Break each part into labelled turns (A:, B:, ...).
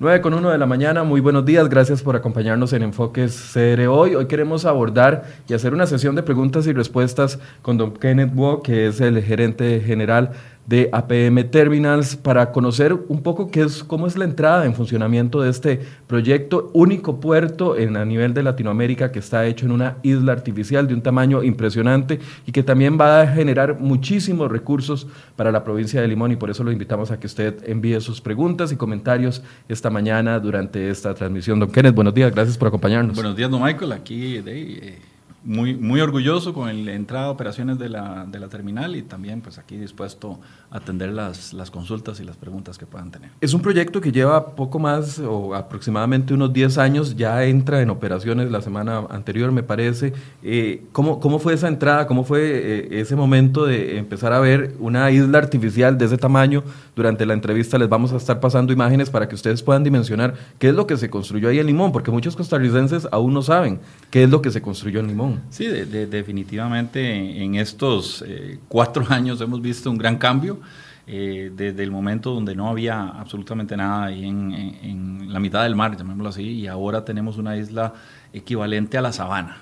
A: 9 con 1 de la mañana, muy buenos días, gracias por acompañarnos en Enfoques CR hoy. Hoy queremos abordar y hacer una sesión de preguntas y respuestas con don Kenneth Wu, que es el gerente general de APM Terminals para conocer un poco qué es, cómo es la entrada en funcionamiento de este proyecto, único puerto en, a nivel de Latinoamérica que está hecho en una isla artificial de un tamaño impresionante y que también va a generar muchísimos recursos para la provincia de Limón y por eso lo invitamos a que usted envíe sus preguntas y comentarios esta mañana durante esta transmisión. Don Kenneth, buenos días, gracias por acompañarnos.
B: Buenos días, don Michael, aquí de... Eh, muy, muy orgulloso con la entrada a operaciones de la, de la, terminal y también pues aquí dispuesto a atender las, las, consultas y las preguntas que puedan tener.
A: Es un proyecto que lleva poco más o aproximadamente unos 10 años, ya entra en operaciones la semana anterior me parece. Eh, ¿cómo, ¿cómo, fue esa entrada? ¿Cómo fue eh, ese momento de empezar a ver una isla artificial de ese tamaño? Durante la entrevista les vamos a estar pasando imágenes para que ustedes puedan dimensionar qué es lo que se construyó ahí en Limón, porque muchos costarricenses aún no saben qué es lo que se construyó en Limón.
B: Sí, definitivamente en estos eh, cuatro años hemos visto un gran cambio. Eh, desde el momento donde no había absolutamente nada ahí en, la mitad del mar, llamémoslo así, y ahora tenemos una isla equivalente a la sabana.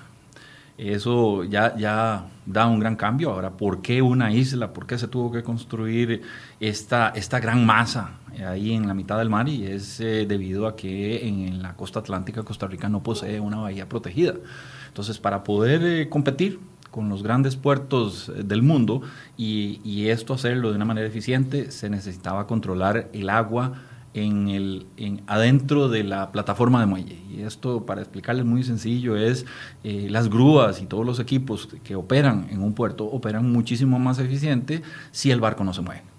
B: Eso ya, da un gran cambio. Ahora, ¿por qué una isla? ¿Por qué se tuvo que construir esta, esta gran masa ahí en la mitad del mar? Y es eh, debido a que en la costa atlántica Costa Rica no posee una bahía protegida. Entonces, para poder eh, competir con los grandes puertos eh, del mundo y, esto hacerlo de una manera eficiente, se necesitaba controlar el agua en el, adentro de la plataforma de muelle. Y esto, para explicarles muy sencillo, es eh, las grúas y todos los equipos que operan en un puerto operan muchísimo más eficiente si el barco no se mueve.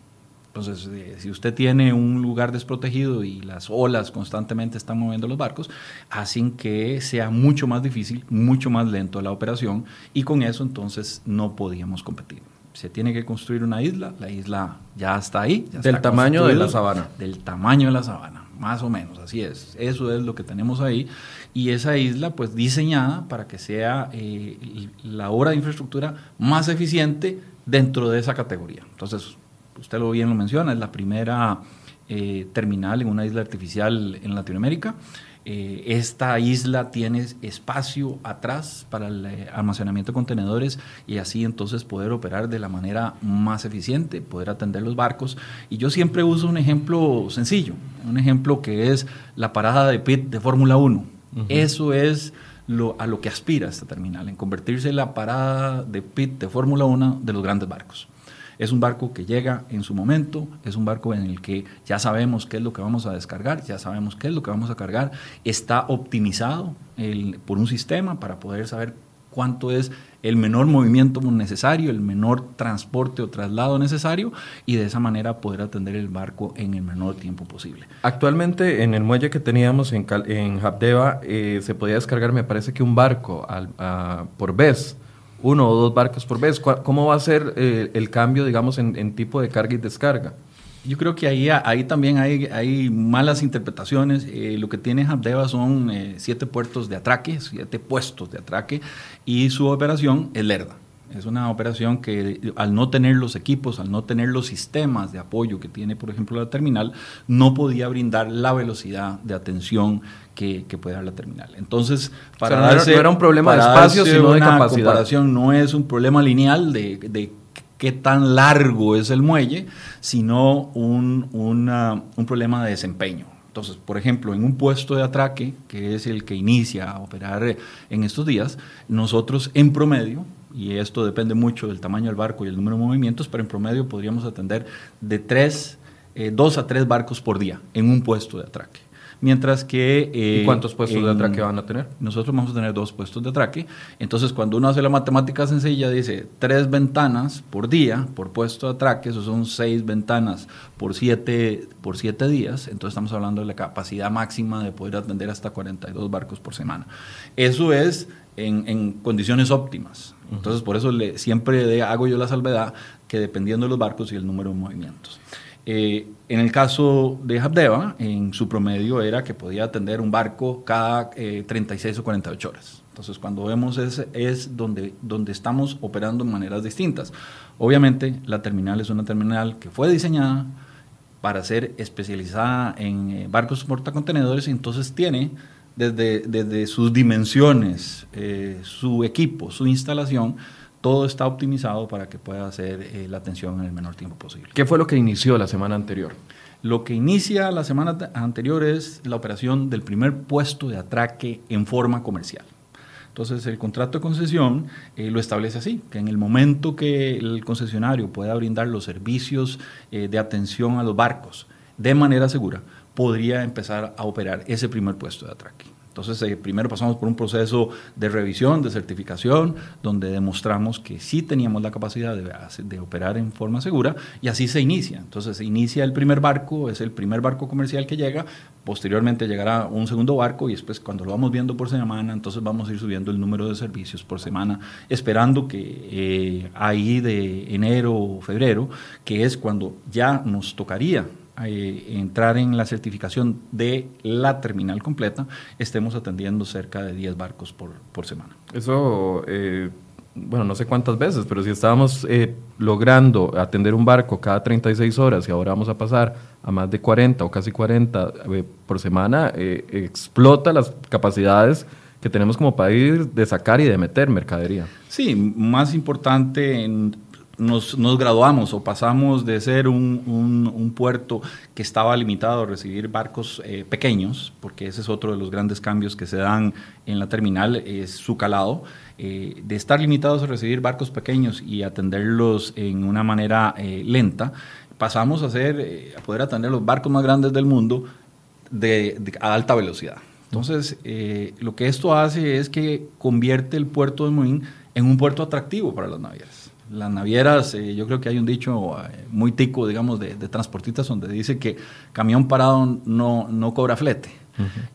B: Entonces, eh, si usted tiene un lugar desprotegido y las olas constantemente están moviendo los barcos, hacen que sea mucho más difícil, mucho más lento la operación y con eso entonces no podíamos competir. Se tiene que construir una isla, la isla ya está ahí.
A: del tamaño de la sabana.
B: Del tamaño de la sabana, más o menos, así es. Eso es lo que tenemos ahí. Y esa isla, pues diseñada para que sea eh, la obra de infraestructura más eficiente dentro de esa categoría. Entonces, usted lo bien lo menciona, es la primera eh, terminal en una isla artificial en Latinoamérica. Eh, esta isla tiene espacio atrás para el eh, almacenamiento de contenedores y así entonces poder operar de la manera más eficiente, poder atender los barcos. Y yo siempre uso un ejemplo sencillo, un ejemplo que es la parada de pit de Fórmula 1. Eso es lo, a lo que aspira esta terminal, en convertirse en la parada de pit de Fórmula 1 de los grandes barcos. Es un barco que llega en su momento, es un barco en el que ya sabemos qué es lo que vamos a descargar, ya sabemos qué es lo que vamos a cargar, está optimizado por un sistema para poder saber cuánto es el menor movimiento necesario, el menor transporte o traslado necesario y de esa manera poder atender el barco en el menor tiempo posible.
A: Actualmente en el muelle que teníamos en, en eh, se podía descargar me parece que un barco por vez uno o dos barcos por vez. ¿Cómo va a ser eh, el cambio, digamos, en, tipo de carga y descarga?
B: Yo creo que ahí, ahí también hay, hay malas interpretaciones. Eh, lo que tiene Habdeba son eh, siete puertos de atraque, siete puestos de atraque, y su operación es lerda. Es una operación que al no tener los equipos, al no tener los sistemas de apoyo que tiene, por ejemplo, la terminal, no podía brindar la velocidad de atención que, puede dar la terminal. Entonces,
A: para no, era, un problema de espacio, sino de capacidad.
B: comparación, no es un problema lineal de, de qué tan largo es el muelle, sino un, un problema de desempeño. Entonces, por ejemplo, en un puesto de atraque, que es el que inicia a operar en estos días, nosotros en promedio y esto depende mucho del tamaño del barco y el número de movimientos, pero en promedio podríamos atender de tres, eh, dos a tres barcos por día en un puesto de atraque. Mientras que...
A: ¿Y eh, cuántos puestos de atraque van a tener?
B: Nosotros vamos a tener dos puestos de atraque. Entonces, cuando uno hace la matemática sencilla, dice tres ventanas por día por puesto de atraque, eso son seis ventanas por siete, por siete días. Entonces, estamos hablando de la capacidad máxima de poder atender hasta 42 barcos por semana. Eso es en, en condiciones óptimas. Entonces, por eso le, siempre hago yo la salvedad que dependiendo de los barcos y el número de movimientos. Eh, en el caso de Habdeba, en su promedio era que podía atender un barco cada 36 eh, o 48 horas. Entonces, cuando vemos es, es donde, donde estamos operando en maneras distintas. Obviamente, la terminal es una terminal que fue diseñada para ser especializada en eh, barcos portacontenedores, entonces tiene desde, desde sus dimensiones, eh, su equipo, su instalación, todo está optimizado para que pueda hacer eh, la atención en el menor tiempo posible.
A: ¿Qué fue lo que inició la semana anterior?
B: Lo que inicia la semana anterior es la operación del primer puesto de atraque en forma comercial. Entonces el contrato de concesión eh, lo establece así, que en el momento que el concesionario pueda brindar los servicios eh, de atención a los barcos de manera segura, podría empezar a operar ese primer puesto de atraque. Entonces, eh, primero pasamos por un proceso de revisión, de certificación, donde demostramos que sí teníamos la capacidad de, operar en forma segura y así se inicia. Entonces, se inicia el primer barco, es el primer barco comercial que llega, posteriormente llegará un segundo barco y después cuando lo vamos viendo por semana, entonces vamos a ir subiendo el número de servicios por semana, esperando que eh, ahí de enero o febrero, que es cuando ya nos tocaría eh, entrar en la certificación de la terminal completa, estemos atendiendo cerca de 10 barcos por, por semana.
A: Eso, eh, bueno, no sé cuántas veces, pero si estábamos eh, logrando atender un barco cada 36 horas y ahora vamos a pasar a más de 40 o casi 40 por semana, explota las capacidades que tenemos como país de sacar y de meter mercadería.
B: Sí, más importante en nos, nos, graduamos o pasamos de ser un, un, puerto que estaba limitado a recibir barcos eh, pequeños, porque ese es otro de los grandes cambios que se dan en la terminal, es su calado, eh, de estar limitados a recibir barcos pequeños y atenderlos en una manera eh, lenta, pasamos a, ser, a poder atender los barcos más grandes del mundo de, a alta velocidad. Entonces, lo que esto hace es que convierte el puerto de Moín en un puerto atractivo para las navieras las navieras, eh, yo creo que hay un dicho eh, muy tico, digamos, de, transportistas donde dice que camión parado no, no cobra flete.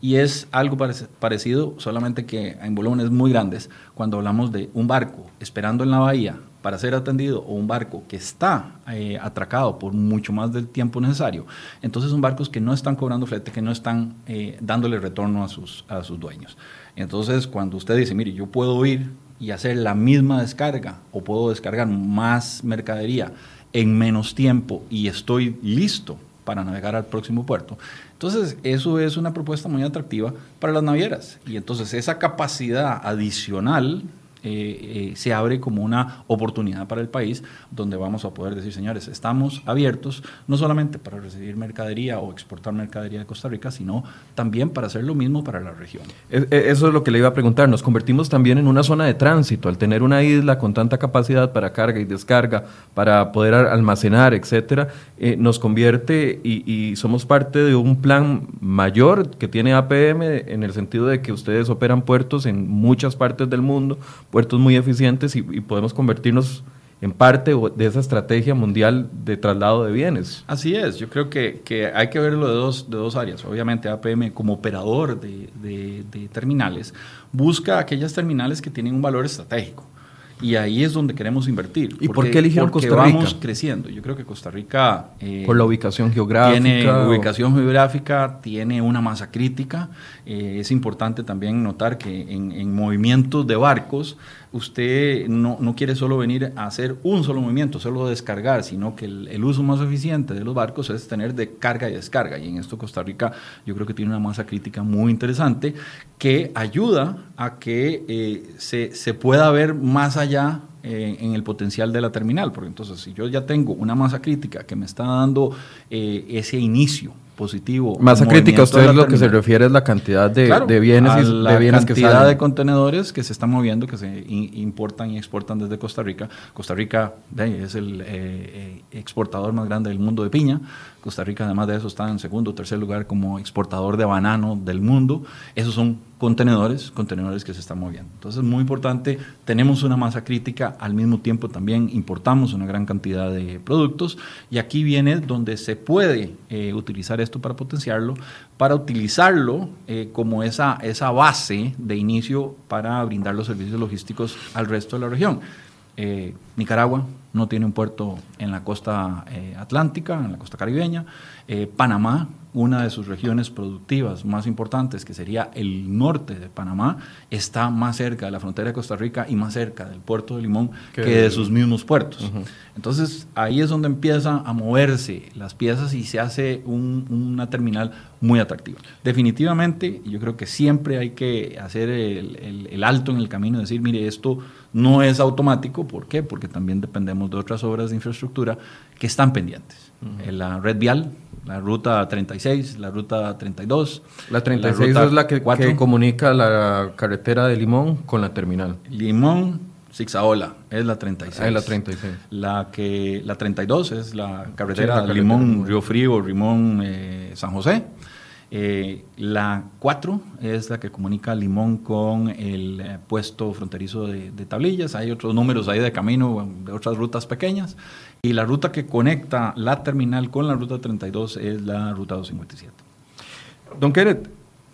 B: Y es algo parecido, solamente que en volúmenes muy grandes, cuando hablamos de un barco esperando en la bahía para ser atendido o un barco que está eh, atracado por mucho más del tiempo necesario, entonces son barcos que no están cobrando flete, que no están dándole retorno a sus, a sus dueños. Entonces, cuando usted dice, mire, yo puedo ir y hacer la misma descarga o puedo descargar más mercadería en menos tiempo y estoy listo para navegar al próximo puerto. Entonces, eso es una propuesta muy atractiva para las navieras. Y entonces esa capacidad adicional eh, eh, se abre como una oportunidad para el país donde vamos a poder decir, señores, estamos abiertos no solamente para recibir mercadería o exportar mercadería de Costa Rica, sino también para hacer lo mismo para la región.
A: Eso es lo que le iba a preguntar. Nos convertimos también en una zona de tránsito al tener una isla con tanta capacidad para carga y descarga, para poder almacenar, etcétera. Eh, nos convierte y somos parte de un plan mayor que tiene APM en el sentido de que ustedes operan puertos en muchas partes del mundo puertos muy eficientes y, podemos convertirnos en parte de esa estrategia mundial de traslado de bienes.
B: Así es, yo creo que, que hay que verlo de dos, de dos áreas. Obviamente APM como operador de, de, de terminales busca aquellas terminales que tienen un valor estratégico. Y ahí es donde queremos invertir.
A: ¿Y por qué eligieron Costa
B: Rica? vamos creciendo. Yo creo que Costa Rica...
A: Eh, por la ubicación geográfica.
B: Tiene ubicación geográfica, tiene una masa crítica. Eh, es importante también notar que en, en movimientos de barcos usted no, no, quiere solo venir a hacer un solo movimiento, solo descargar, sino que el, uso más eficiente de los barcos es tener de carga y descarga. Y en esto Costa Rica yo creo que tiene una masa crítica muy interesante que ayuda a que eh, se, se, pueda ver más allá eh, en el potencial de la terminal. Porque entonces si yo ya tengo una masa crítica que me está dando ese inicio, positivo.
A: Masa crítica, usted lo que se refiere es la cantidad de, de bienes, y,
B: la
A: de bienes
B: cantidad de contenedores que se están moviendo, que se importan y exportan desde Costa Rica. Costa Rica es el eh, eh, exportador más grande del mundo de piña. Costa Rica, además de eso, está en segundo o tercer lugar como exportador de banano del mundo. Esos son contenedores, contenedores que se están moviendo. Entonces, muy importante, tenemos una masa crítica, al mismo tiempo también importamos una gran cantidad de productos y aquí viene donde se puede eh, utilizar esto para potenciarlo, para utilizarlo eh, como esa, esa base de inicio para brindar los servicios logísticos al resto de la región. Eh, Nicaragua no tiene un puerto en la costa atlántica, en la costa caribeña. Panamá una de sus regiones productivas más importantes, que sería el norte de Panamá, está más cerca de la frontera de Costa Rica y más cerca del puerto de Limón que, de sus mismos puertos. Entonces ahí es donde empiezan a moverse las piezas y se hace una terminal muy atractiva. Definitivamente, yo creo que siempre hay que hacer el, alto en el camino y decir, mire, esto no es automático. ¿Por qué? Porque también dependemos de otras obras de infraestructura que están pendientes. La red vial, la ruta 36, la ruta 32.
A: La 36 es la que, que, comunica la carretera de Limón con la terminal.
B: Limón, Zigzaola, es la 36.
A: Ah, es la 36.
B: La, que, la 32 es la carretera, de Limón, Río Frío, Limón, eh, San José. Eh, la 4 es la que comunica Limón con el eh, puesto fronterizo de, tablillas. Hay otros números ahí de camino, de otras rutas pequeñas. Y la ruta que conecta la terminal con la ruta 32 es la ruta 257.
A: Don Kenneth,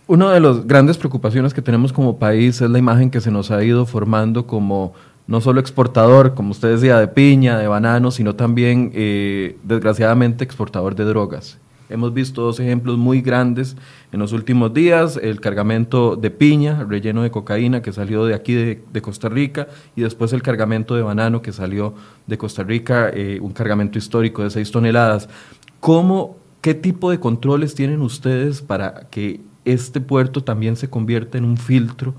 A: una de las grandes preocupaciones que tenemos como país es la imagen que se nos ha ido formando como no solo exportador, como usted decía, de piña, de banano, sino también, eh, desgraciadamente, exportador de drogas. Hemos visto dos ejemplos muy grandes en los últimos días, el cargamento de piña, relleno de cocaína que salió de aquí de, Costa Rica y después el cargamento de banano que salió de Costa Rica, eh, un cargamento histórico de 6 toneladas. ¿Cómo, ¿Qué tipo de controles tienen ustedes para que este puerto también se convierta en un filtro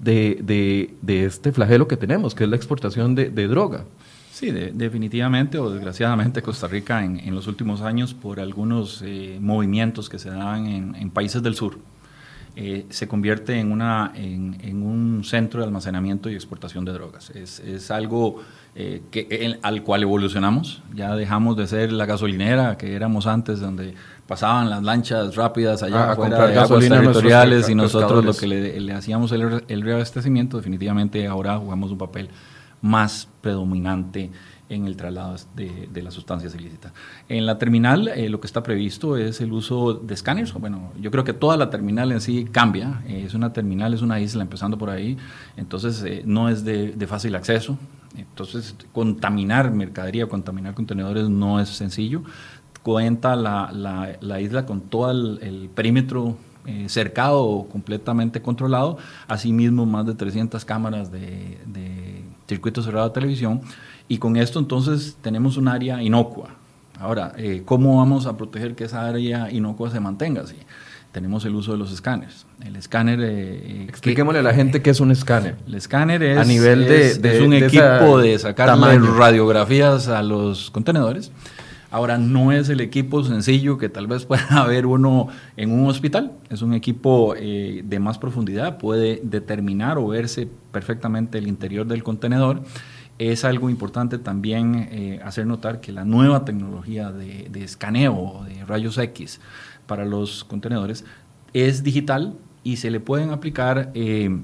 A: de, este flagelo que tenemos, que es la exportación de droga?
B: Sí, definitivamente o desgraciadamente Costa Rica en, los últimos años por algunos eh, movimientos que se dan en, países del sur eh, se convierte en, una, en, un centro de almacenamiento y exportación de drogas. Es, algo eh, que, al cual evolucionamos, ya dejamos de ser la gasolinera que éramos antes donde pasaban las lanchas rápidas allá ah, afuera de aguas territoriales y nosotros lo que le, hacíamos el, el reabastecimiento, definitivamente ahora jugamos un papel más predominante en el traslado de, las sustancias ilícitas. En la terminal eh, lo que está previsto es el uso de escáneres. Bueno, yo creo que toda la terminal en sí cambia. Eh, es una terminal, es una isla empezando por ahí, entonces eh, no es de, fácil acceso. Entonces, contaminar mercadería, contaminar contenedores no es sencillo. Cuenta la, la, isla con todo el, perímetro cercado completamente controlado, asimismo más de 300 cámaras de circuito cerrado de televisión, y con esto entonces tenemos un área inocua. Ahora, eh, ¿cómo vamos a proteger que esa área inocua se mantenga así? Tenemos el uso de los escáneres. El escáner... Eh,
A: eh Expliquémosle a la gente qué es un escáner.
B: El escáner es, a nivel de, un equipo de sacar radiografías a los contenedores. Ahora, no es el equipo sencillo que tal vez pueda haber uno en un hospital, es un equipo eh, de más profundidad, puede determinar o verse perfectamente el interior del contenedor. Es algo importante también eh, hacer notar que la nueva tecnología de, escaneo de rayos X para los contenedores es digital y se le pueden aplicar eh,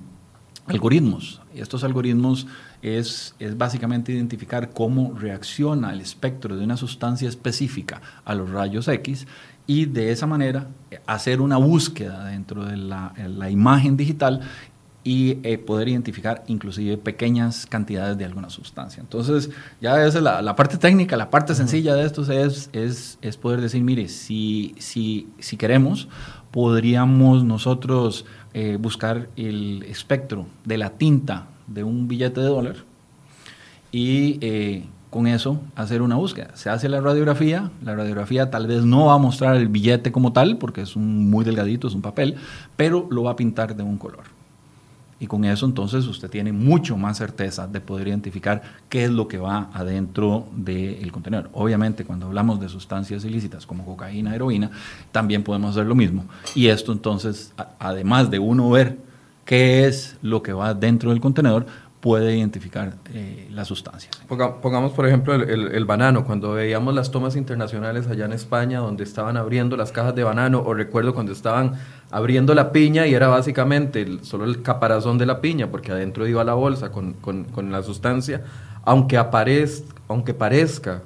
B: algoritmos. Estos algoritmos es, es, básicamente identificar cómo reacciona el espectro de una sustancia específica a los rayos X y de esa manera hacer una búsqueda dentro de la imagen digital y eh, poder identificar inclusive pequeñas cantidades de alguna sustancia. Entonces, ya es la, la parte técnica, la parte sencilla de esto es, es, es poder decir, mire, si, si, si queremos, podríamos nosotros eh, buscar el espectro de la tinta de un billete de dólar y eh, con eso hacer una búsqueda. Se hace la radiografía, la radiografía tal vez no va a mostrar el billete como tal, porque es un muy delgadito, es un papel, pero lo va a pintar de un color. Y con eso entonces usted tiene mucho más certeza de poder identificar qué es lo que va adentro del contenedor. Obviamente cuando hablamos de sustancias ilícitas como cocaína, heroína, también podemos hacer lo mismo. Y esto entonces, además de uno ver qué es lo que va dentro del contenedor, puede identificar eh, las sustancias.
A: Pongamos, por ejemplo, el, banano. Cuando veíamos las tomas internacionales allá en España, donde estaban abriendo las cajas de banano, o recuerdo cuando estaban abriendo la piña y era básicamente solo el caparazón de la piña, porque adentro iba la bolsa con, con, la sustancia, aunque, aparezca, aunque parezca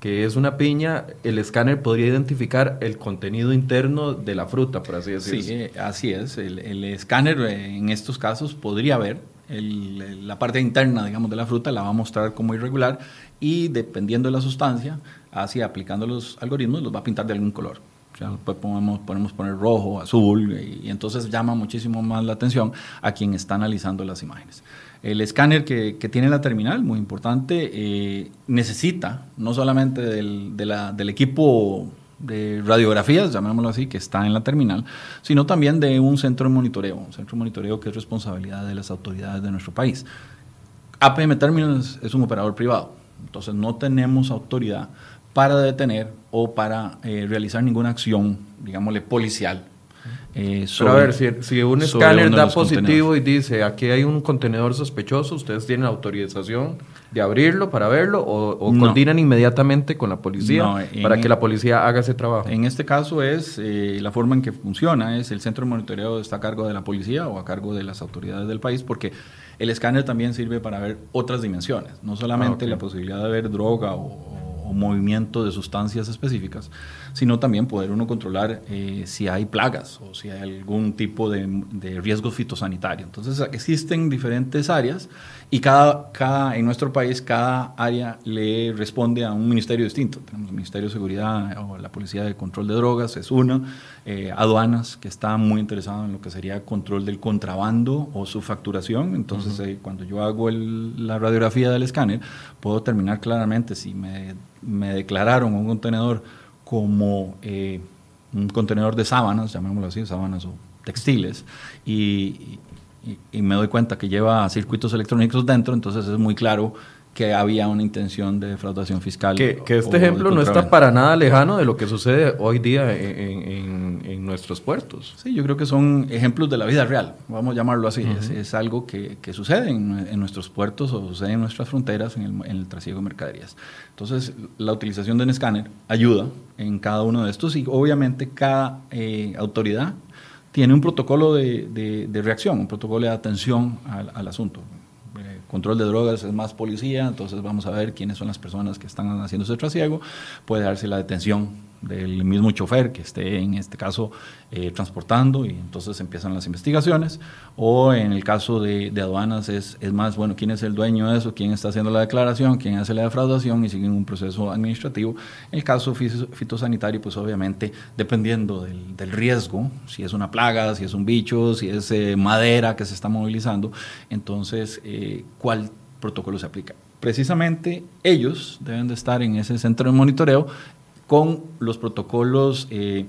A: que es una piña, el escáner podría identificar el contenido interno de la fruta, por así decirlo.
B: Sí, eh, así es. El, el escáner eh, en estos casos podría ver la parte interna, digamos, de la fruta la va a mostrar como irregular y dependiendo de la sustancia, así aplicando los algoritmos, los va a pintar de algún color. Después podemos, podemos poner rojo, azul, y, entonces llama muchísimo más la atención a quien está analizando las imágenes. El escáner que, tiene la terminal, muy importante, eh, necesita no solamente del, de la, del equipo de radiografías, llamémoslo así, que está en la terminal, sino también de un centro de monitoreo, un centro de monitoreo que es responsabilidad de las autoridades de nuestro país. APM Terminals es un operador privado, entonces no tenemos autoridad para detener o para eh, realizar ninguna acción, digámosle, policial.
A: Eh, Pero a ver, si, un escáner da positivo y dice aquí hay un contenedor sospechoso, ¿ustedes tienen autorización de abrirlo para verlo o, coordinan inmediatamente con la policía para que la policía haga ese trabajo?
B: En este caso es eh, la forma en que funciona, es el centro de monitoreo está a cargo de la policía o a cargo de las autoridades del país porque el escáner también sirve para ver otras dimensiones, no solamente ah, la posibilidad de ver droga o movimiento de sustancias específicas, sino también poder uno controlar eh, si hay plagas o si hay algún tipo de, de, riesgo fitosanitario. Entonces existen diferentes áreas y cada, cada, en nuestro país cada área le responde a un ministerio distinto. Tenemos el Ministerio de Seguridad o la Policía de Control de Drogas, es una, eh, aduanas, que está muy interesado en lo que sería control del contrabando o su facturación. Entonces, eh, cuando yo hago la radiografía del escáner, puedo determinar claramente si me, me declararon un contenedor como eh, un contenedor de sábanas, llamémoslo así, sábanas o textiles, y, y, me doy cuenta que lleva circuitos electrónicos dentro, entonces es muy claro que había una intención de defraudación fiscal.
A: Que, este ejemplo no está para nada lejano de lo que sucede hoy día en, en, nuestros puertos.
B: Sí, yo creo que son ejemplos de la vida real, vamos a llamarlo así. es, algo que, que sucede en, nuestros puertos o sucede en nuestras fronteras en el, el trasiego de mercaderías. Entonces, la utilización de un escáner ayuda en cada uno de estos y obviamente cada eh, autoridad tiene un protocolo de, de, reacción, un protocolo de atención al, al asunto. Control de drogas es más policía, entonces vamos a ver quiénes son las personas que están haciendo ese trasiego, puede darse la detención del mismo chofer que esté en este caso eh, transportando y entonces empiezan las investigaciones. O en el caso de, aduanas es, es, más, bueno, quién es el dueño de eso, quién está haciendo la declaración, quién hace la defraudación y siguen un proceso administrativo. En el caso fitosanitario, pues obviamente dependiendo del, riesgo, si es una plaga, si es un bicho, si es eh, madera que se está movilizando, entonces eh, cuál protocolo se aplica precisamente ellos deben de estar en ese centro de monitoreo con los protocolos eh,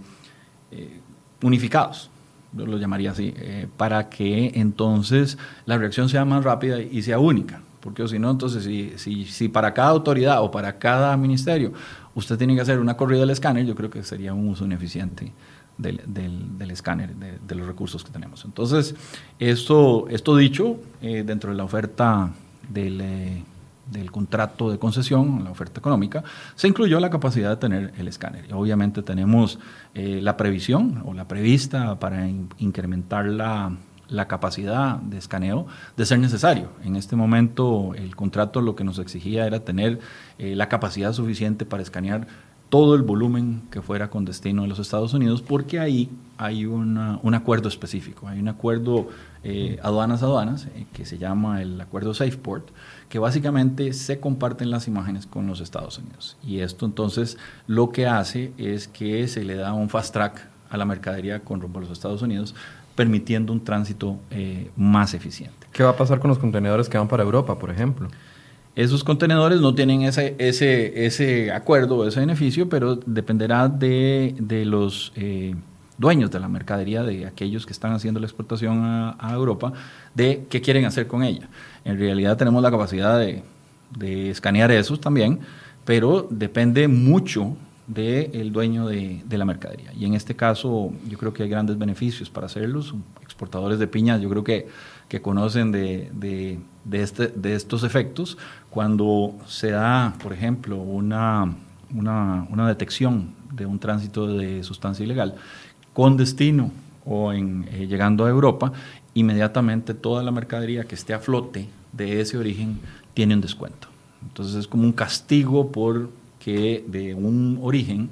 B: eh, unificados, yo lo llamaría así, eh, para que entonces la reacción sea más rápida y sea única. Porque si no, entonces, si, si, para cada autoridad o para cada ministerio usted tiene que hacer una corrida del escáner, yo creo que sería un uso ineficiente del, del, escáner, de, los recursos que tenemos. Entonces, esto, esto dicho, dentro de la oferta del del contrato de concesión, la oferta económica, se incluyó la capacidad de tener el escáner. Y obviamente tenemos eh, la previsión o la prevista para incrementar la, la, capacidad de escaneo de ser necesario. En este momento el contrato lo que nos exigía era tener eh, la capacidad suficiente para escanear todo el volumen que fuera con destino a los Estados Unidos, porque ahí hay un acuerdo específico, hay un acuerdo eh, aduanas aduanas eh, que se llama el acuerdo SafePort, que básicamente se comparten las imágenes con los Estados Unidos. Y esto entonces lo que hace es que se le da un fast track a la mercadería con rumbo a los Estados Unidos, permitiendo un tránsito eh, más eficiente.
A: ¿Qué va a pasar con los contenedores que van para Europa, por ejemplo?
B: Esos contenedores no tienen ese, ese, ese acuerdo, ese beneficio, pero dependerá de, de los eh, dueños de la mercadería, de aquellos que están haciendo la exportación a, Europa, de qué quieren hacer con ella. En realidad tenemos la capacidad de, escanear esos también, pero depende mucho del dueño de, la mercadería. Y en este caso yo creo que hay grandes beneficios para hacerlos. Exportadores de piñas yo creo que, que conocen de, de, de, este, estos efectos cuando se da, por ejemplo, una, una, detección de un tránsito de sustancia ilegal con destino o en, eh, llegando a Europa, inmediatamente toda la mercadería que esté a flote de ese origen tiene un descuento. Entonces es como un castigo por que de un origen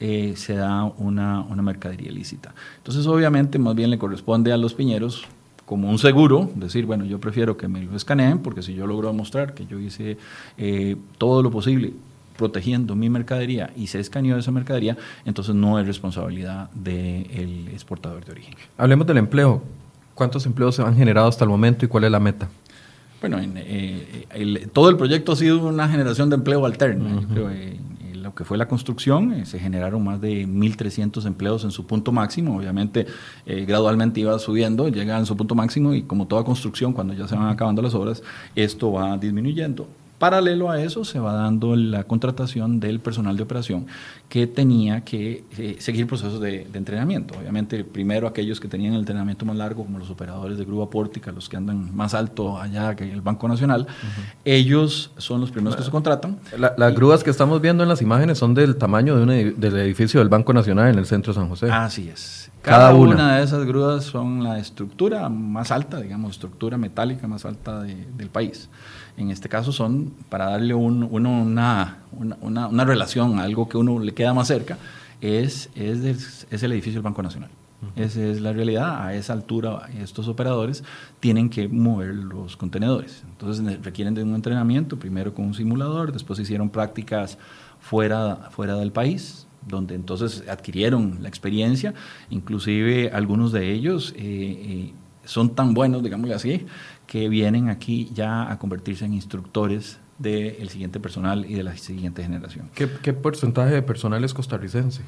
B: eh, se da una, una mercadería ilícita. Entonces obviamente más bien le corresponde a los piñeros como un seguro, decir, bueno, yo prefiero que me lo escaneen, porque si yo logro demostrar que yo hice eh, todo lo posible protegiendo mi mercadería y se escaneó esa mercadería, entonces no es responsabilidad del exportador de origen.
A: Hablemos del empleo. ¿Cuántos empleos se han generado hasta el momento y cuál es la meta?
B: Bueno, eh, todo el proyecto ha sido una generación de empleo alterna. Eh, lo que fue la construcción, eh, se generaron más de 1.300 empleos en su punto máximo. Obviamente, gradualmente iba subiendo, llega en su punto máximo y como toda construcción, cuando ya se van acabando las obras, esto va disminuyendo. Paralelo a eso se va dando la contratación del personal de operación que tenía que eh, seguir procesos de, entrenamiento. Obviamente, primero aquellos que tenían el entrenamiento más largo, como los operadores de grúa pórtica, los que andan más alto allá que el Banco Nacional, ellos son los primeros que se contratan.
A: las grúas que estamos viendo en las imágenes son del tamaño de del edificio del Banco Nacional en el centro de San José.
B: Así es. Cada, una. de esas grúas son la estructura más alta, digamos, estructura metálica más alta del país en este caso son para darle un, una, una, una, relación, algo que uno le queda más cerca, es, es, es el edificio del Banco Nacional. Esa es la realidad. A esa altura, estos operadores tienen que mover los contenedores. Entonces requieren de un entrenamiento, primero con un simulador, después hicieron prácticas fuera, fuera del país, donde entonces adquirieron la experiencia. Inclusive algunos de ellos eh, eh, son tan buenos, digámosle así, que vienen aquí ya a convertirse en instructores del siguiente personal y de la siguiente generación.
A: ¿Qué, porcentaje de personal es costarricense?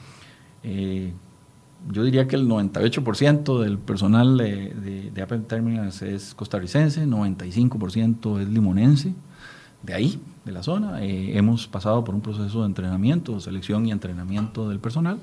B: Eh, yo diría que el 98% del personal de, de, de Apple Terminals es costarricense, 95% es limonense, de ahí, de la zona. Eh, hemos pasado por un proceso de entrenamiento, selección y entrenamiento del personal.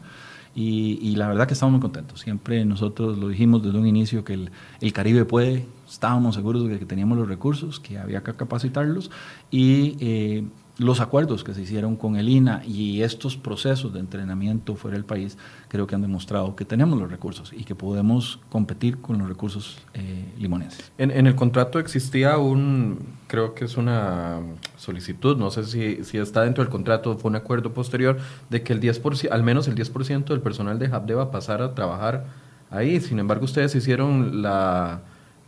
B: Y, la verdad que estamos muy contentos. Siempre nosotros lo dijimos desde un inicio que el, Caribe puede, estábamos seguros de que teníamos los recursos, que había que capacitarlos y eh, los acuerdos que se hicieron con el INA y estos procesos de entrenamiento fuera del país creo que han demostrado que tenemos los recursos y que podemos competir con los recursos eh, limonenses.
A: En, el contrato existía un, creo que es una solicitud, no sé si, si está dentro del contrato, fue un acuerdo posterior, de que el 10%, al menos el 10% del personal de HAP va a pasar a trabajar ahí. Sin embargo, ustedes hicieron la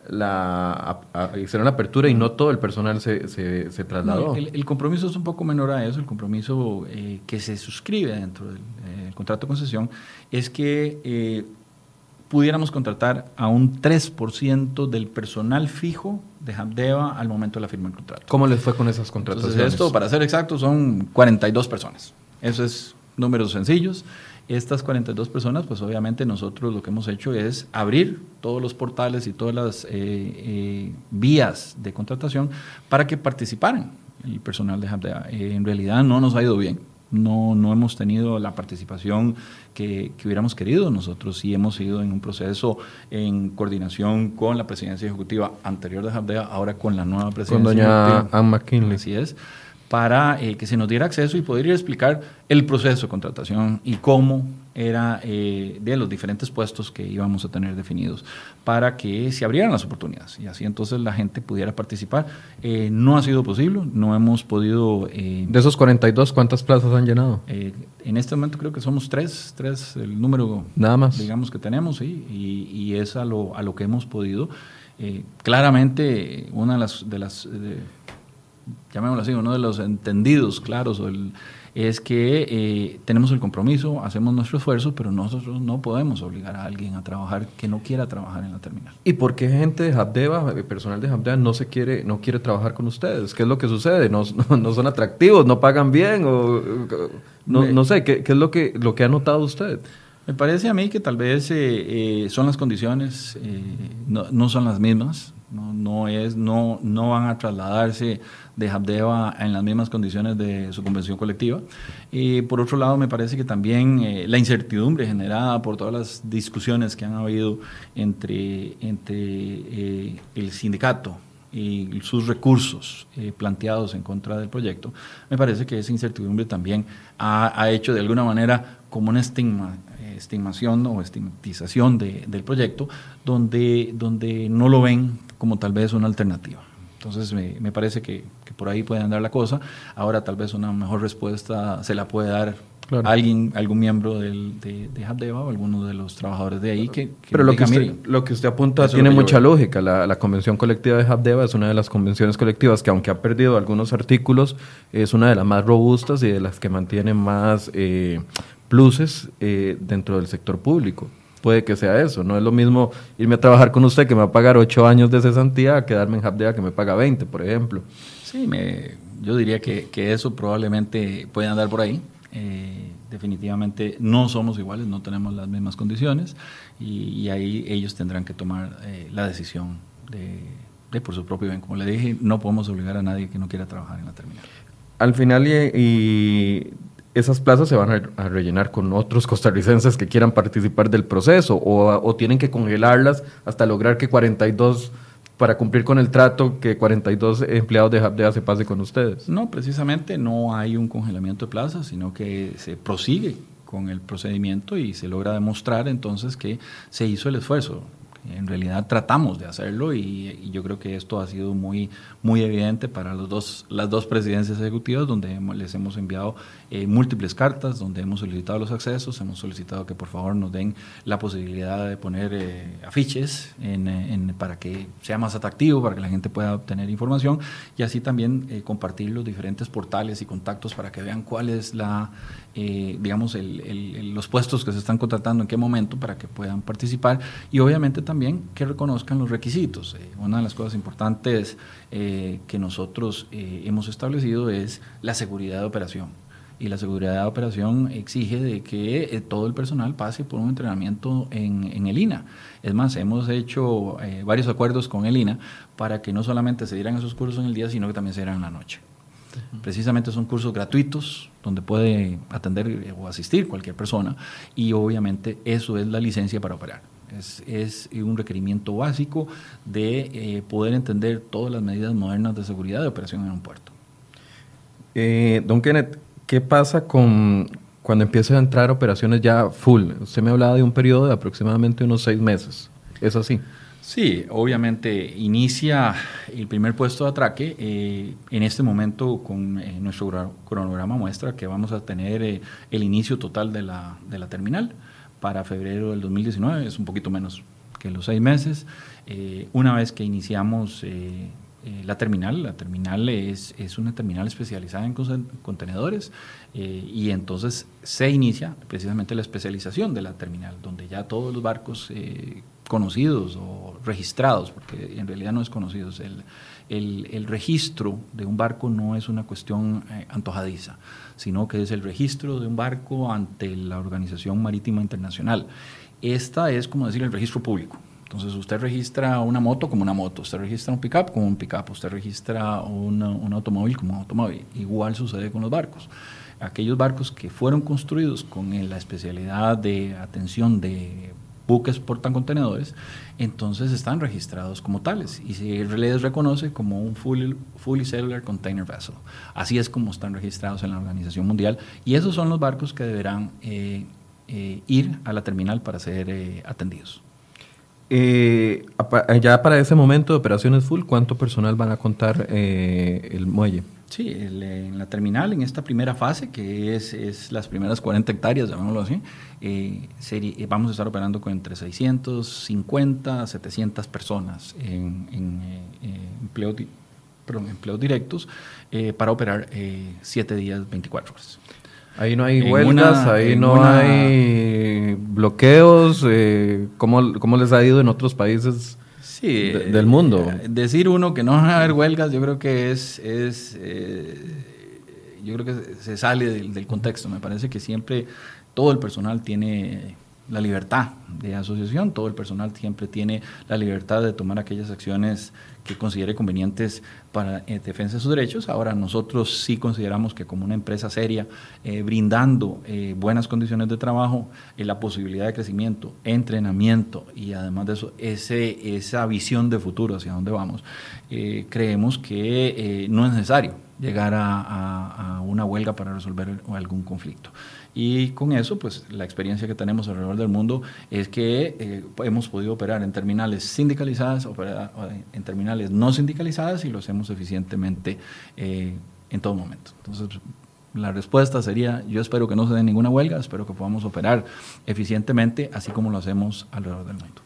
A: la hicieron la apertura y no todo el personal se, se, trasladó.
B: el, compromiso es un poco menor a eso, el compromiso eh, que se suscribe dentro del eh, contrato de concesión es que eh, pudiéramos contratar a un 3% del personal fijo de Habdeba al momento de la firma del contrato.
A: ¿Cómo les fue con esas contrataciones?
B: esto, para ser exacto, son 42 personas. Eso es números sencillos. Estas 42 personas, pues obviamente nosotros lo que hemos hecho es abrir todos los portales y todas las eh, eh, vías de contratación para que participaran el personal de Habdea. Eh, en realidad no nos ha ido bien. No, no hemos tenido la participación que, hubiéramos querido. Nosotros sí hemos ido en un proceso en coordinación con la presidencia ejecutiva anterior de Habdea, ahora con la nueva presidencia. Con
A: doña Ann McKinley.
B: Así es para eh, que se nos diera acceso y poder ir a explicar el proceso de contratación y cómo era eh, de los diferentes puestos que íbamos a tener definidos para que se abrieran las oportunidades y así entonces la gente pudiera participar. Eh, no ha sido posible, no hemos podido...
A: de esos 42, ¿cuántas plazas han llenado?
B: en este momento creo que somos tres, tres el número
A: Nada más.
B: digamos que tenemos y, y, es a lo, a lo que hemos podido. claramente una de las... De las llamémoslo así, uno de los entendidos claros es que eh, tenemos el compromiso, hacemos nuestro esfuerzo, pero nosotros no podemos obligar a alguien a trabajar que no quiera trabajar en la terminal.
A: ¿Y por qué gente de Habdeba, eh, personal de Habdeba, no se quiere, no quiere trabajar con ustedes? ¿Qué es lo que sucede? ¿No, no, son atractivos? ¿No pagan bien? O, no, no sé, ¿qué, ¿qué, es lo que, lo que ha notado usted?
B: Me parece a mí que tal vez eh, son las condiciones, no, no, son las mismas, no, no, es, no, no van a trasladarse de Habdeba en las mismas condiciones de su convención colectiva. Y por otro lado, me parece que también eh, la incertidumbre generada por todas las discusiones que han habido entre, entre eh, el sindicato y sus recursos eh, planteados en contra del proyecto, me parece que esa incertidumbre también ha, hecho de alguna manera como una estigma, estigmación o estigmatización del proyecto, donde, donde no lo ven como tal vez una alternativa. Entonces me, me parece que, que, por ahí puede andar la cosa. Ahora tal vez una mejor respuesta se la puede dar alguien, algún miembro del, de, de Habdeba o alguno de los trabajadores de ahí que...
A: Pero lo que, usted, lo que usted apunta tiene mucha lógica. La, la, convención colectiva de Habdeba es una de las convenciones colectivas que aunque ha perdido algunos artículos, es una de las más robustas y de las que mantiene más eh, pluses eh, dentro del sector público puede que sea eso. No es lo mismo irme a trabajar con usted que me va a pagar ocho años de cesantía a quedarme en Habdeba que me paga 20, por ejemplo.
B: Sí, me, yo diría que, que eso probablemente puede andar por ahí. Eh, definitivamente no somos iguales, no tenemos las mismas condiciones y, ahí ellos tendrán que tomar eh, la decisión de, de, por su propio bien. Como le dije, no podemos obligar a nadie que no quiera trabajar en la terminal.
A: Al final, y, esas plazas se van a, rellenar con otros costarricenses que quieran participar del proceso o, tienen que congelarlas hasta lograr que 42 para cumplir con el trato que 42 empleados de Habdea se pase con ustedes?
B: No, precisamente no hay un congelamiento de plazas, sino que se prosigue con el procedimiento y se logra demostrar entonces que se hizo el esfuerzo. En realidad tratamos de hacerlo y, yo creo que esto ha sido muy, muy evidente para los dos, las dos presidencias ejecutivas donde les hemos enviado eh, múltiples cartas, donde hemos solicitado los accesos, hemos solicitado que por favor nos den la posibilidad de poner eh, afiches en, para que sea más atractivo, para que la gente pueda obtener información y así también eh, compartir los diferentes portales y contactos para que vean cuál es la, digamos, los puestos que se están contratando, en qué momento, para que puedan participar y obviamente también que reconozcan los requisitos. una de las cosas importantes que nosotros hemos establecido es la seguridad de operación y la seguridad de operación exige de que eh, todo el personal pase por un entrenamiento en, el INA. Es más, hemos hecho eh, varios acuerdos con el INA para que no solamente se dieran esos cursos en el día, sino que también se dieran en la noche. Precisamente son cursos gratuitos donde puede atender eh, o asistir cualquier persona y obviamente eso es la licencia para operar. Es, es un requerimiento básico de poder entender todas las medidas modernas de seguridad de operación en un puerto.
A: don Kenneth, ¿Qué pasa con cuando empiezan a entrar operaciones ya full? Usted me hablaba de un periodo de aproximadamente unos seis meses. ¿Es así?
B: Sí, obviamente inicia el primer puesto de atraque. Eh, en este momento, con eh, nuestro cronograma muestra que vamos a tener eh, el inicio total de la, de la, terminal para febrero del 2019, es un poquito menos que los seis meses. una vez que iniciamos eh, la terminal. La terminal es, es, una terminal especializada en contenedores eh, y entonces se inicia precisamente la especialización de la terminal, donde ya todos los barcos eh, conocidos o registrados, porque en realidad no es conocidos, el, el, el registro de un barco no es una cuestión antojadiza, sino que es el registro de un barco ante la Organización Marítima Internacional. Esta es como decir el registro público. Entonces usted registra una moto como una moto, usted registra un pickup como un pickup, usted registra un, un automóvil como un automóvil. Igual sucede con los barcos. Aquellos barcos que fueron construidos con la especialidad de atención de buques portacontenedores, entonces están registrados como tales y se les reconoce como un fully, fully cellular container vessel. Así es como están registrados en la Organización Mundial y esos son los barcos que deberán eh, eh, ir a la terminal para ser eh, atendidos.
A: Eh, ya para ese momento de operaciones full, ¿cuánto personal van a contar eh, el muelle?
B: Sí, en la terminal, en esta primera fase, que es, es las primeras 40 hectáreas, llamémoslo así, eh, eh, vamos a estar operando con entre 650 a 700 personas en, en empleo, perdón, empleos directos para operar 7 días, 24 horas.
A: Ahí no hay huelgas, ahí no hay bloqueos. Eh, ¿cómo, ¿cómo, les ha ido en otros países del mundo?
B: Decir uno que no va a haber huelgas, yo creo que es, es eh, yo creo que se sale del, del, contexto. Me parece que siempre todo el personal tiene la libertad de asociación, todo el personal siempre tiene la libertad de tomar aquellas acciones que considere convenientes para eh, defensa de sus derechos. Ahora nosotros sí consideramos que como una empresa seria, eh, brindando eh, buenas condiciones de trabajo, la posibilidad de crecimiento, entrenamiento y además de eso, esa visión de futuro hacia dónde vamos, creemos que no es necesario llegar a una huelga para resolver algún conflicto. Y con eso, pues la experiencia que tenemos alrededor del mundo es que eh, hemos podido operar en terminales sindicalizadas, operar en terminales no sindicalizadas y lo hacemos eficientemente eh, en todo momento. Entonces, La respuesta sería, yo espero que no se dé ninguna huelga, espero que podamos operar eficientemente, así como lo hacemos alrededor del mundo.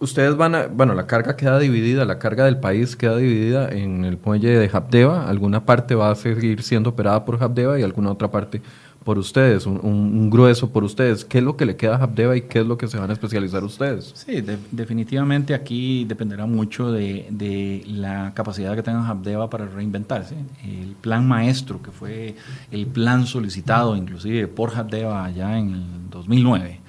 A: Ustedes van a, bueno, la carga queda dividida, la carga del país queda dividida en el muelle de Habdeba, alguna parte va a seguir siendo operada por Habdeba y alguna otra parte por ustedes, un, grueso por ustedes. ¿Qué es lo que le queda a Habdeba y qué es lo que se van a especializar ustedes?
B: Sí, definitivamente aquí dependerá mucho de, la capacidad que tenga Habdeba para reinventarse. El plan maestro, que fue el plan solicitado inclusive por Habdeba allá en el 2009,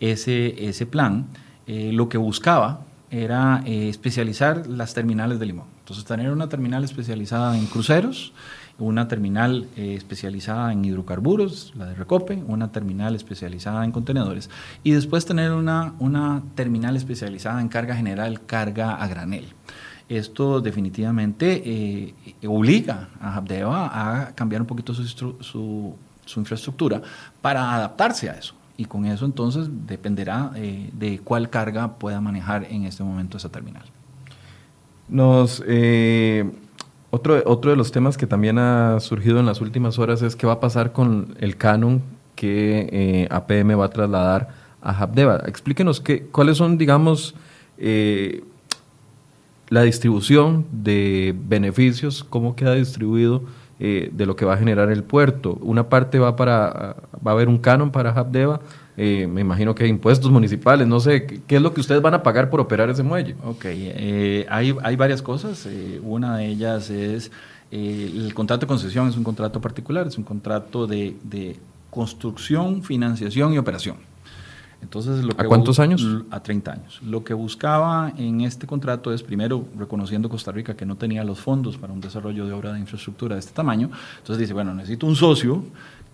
B: ese, ese plan eh, lo que buscaba era eh, especializar las terminales de Limón. Entonces, tener una terminal especializada en cruceros, una terminal eh, especializada en hidrocarburos, la de Recope, una terminal especializada en contenedores, y después tener una, una terminal especializada en carga general, carga a granel. Esto definitivamente obliga a Habdeba a cambiar un poquito su, su, infraestructura para adaptarse a eso y con eso entonces dependerá eh, de cuál carga pueda manejar en este momento esa terminal.
A: Nos, eh, otro, otro de los temas que también ha surgido en las últimas horas es qué va a pasar con el canon que eh, APM va a trasladar a Habdeba. Explíquenos qué, cuáles son, digamos, la distribución de beneficios, cómo queda distribuido eh, de lo que va a generar el puerto. Una parte va para, va a haber un canon para Habdeba, eh, me imagino que hay impuestos municipales, no sé, ¿qué es lo que ustedes van a pagar por operar ese muelle?
B: Ok, eh, hay, hay varias cosas, una de ellas es el contrato de concesión, es un contrato particular, es un contrato de, de construcción, financiación y operación.
A: Entonces, lo ¿A cuántos años?
B: A 30 años. Lo que buscaba en este contrato es, primero, reconociendo Costa Rica que no tenía los fondos para un desarrollo de obra de infraestructura de este tamaño. Entonces dice, bueno, necesito un socio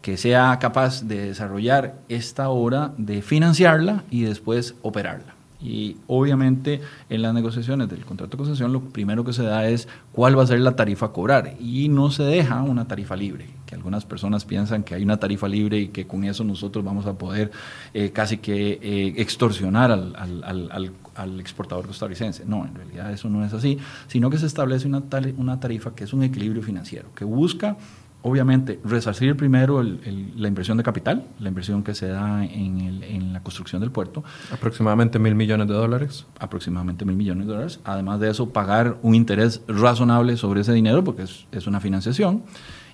B: que sea capaz de desarrollar esta obra, de financiarla y después operarla. Y obviamente en las negociaciones del contrato de concesión lo primero que se da es cuál va a ser la tarifa a cobrar y no se deja una tarifa libre, que algunas personas piensan que hay una tarifa libre y que con eso nosotros vamos a poder eh, casi que eh, extorsionar al, exportador costarricense. No, en realidad eso no es así, sino que se establece una, una tarifa que es un equilibrio financiero, que busca obviamente, resarcir primero la inversión de capital, la inversión que se da en, la construcción del puerto.
A: Aproximadamente mil millones de dólares.
B: Aproximadamente mil millones de dólares. Además de eso, pagar un interés razonable sobre ese dinero, porque es, una financiación.